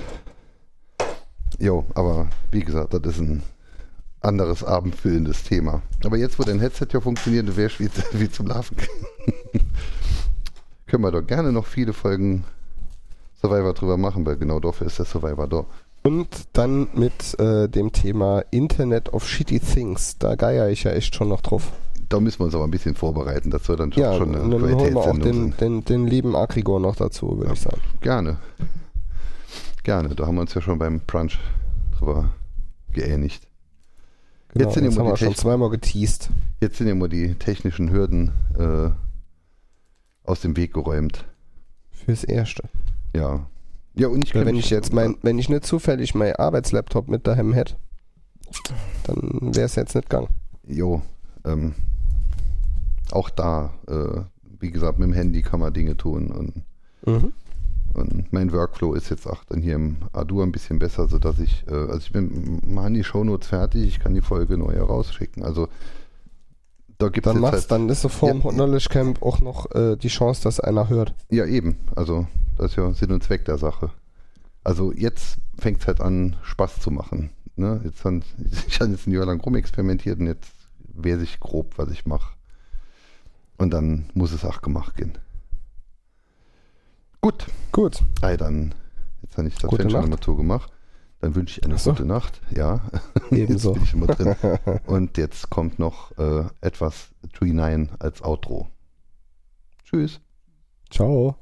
jo, aber wie gesagt, das ist ein anderes abendfüllendes Thema. Aber jetzt, wo dein Headset ja funktioniert, du wärst wie, wie zum Laufen. Können wir doch gerne noch viele Folgen Survivor drüber machen, weil genau dafür ist der Survivor da. Und dann mit äh, dem Thema Internet of Shitty Things. Da geier ich ja echt schon noch drauf. Da müssen wir uns aber ein bisschen vorbereiten. Das soll dann schon, Ja, schon eine dann holen wir auch den, den, den lieben Agrigor noch dazu, würde Ja. ich sagen. Gerne. Gerne. Da haben wir uns ja schon beim Brunch drüber geähnigt. Genau, Jetzt sind das haben wir schon zweimal geteased. Jetzt sind ja immer die technischen Hürden äh, aus dem Weg geräumt. Fürs Erste. Ja. Ja, und ich Weil wenn ich jetzt mein, wenn ich nicht zufällig mein Arbeitslaptop mit daheim hätte, dann wäre es jetzt nicht gegangen. Jo, ähm, auch da, äh, wie gesagt, mit dem Handy kann man Dinge tun und, Mhm. Und mein Workflow ist jetzt auch dann hier im Adur ein bisschen besser, sodass ich, äh, also ich bin, machen die Shownotes fertig, ich kann die Folge neu herausschicken. Also da gibt es Dann halt, dann ist so vorm Ja. Knowledge Camp auch noch äh, die Chance, dass einer hört. ja eben, also das ist ja Sinn und Zweck der Sache. Also jetzt fängt es halt an, Spaß zu machen. Ne? Jetzt han, ich habe jetzt ein Jahr lang rumexperimentiert und jetzt weiß ich grob, was ich mache. Und dann muss es auch gemacht gehen. Gut, Gut. ey, dann, jetzt habe ich das Fenster nochmal zugemacht. Dann wünsche ich eine so. gute Nacht. Ja, Ebenso. jetzt bin ich immer drin. Und jetzt kommt noch äh, etwas Tree 9 als Outro. Tschüss. Ciao.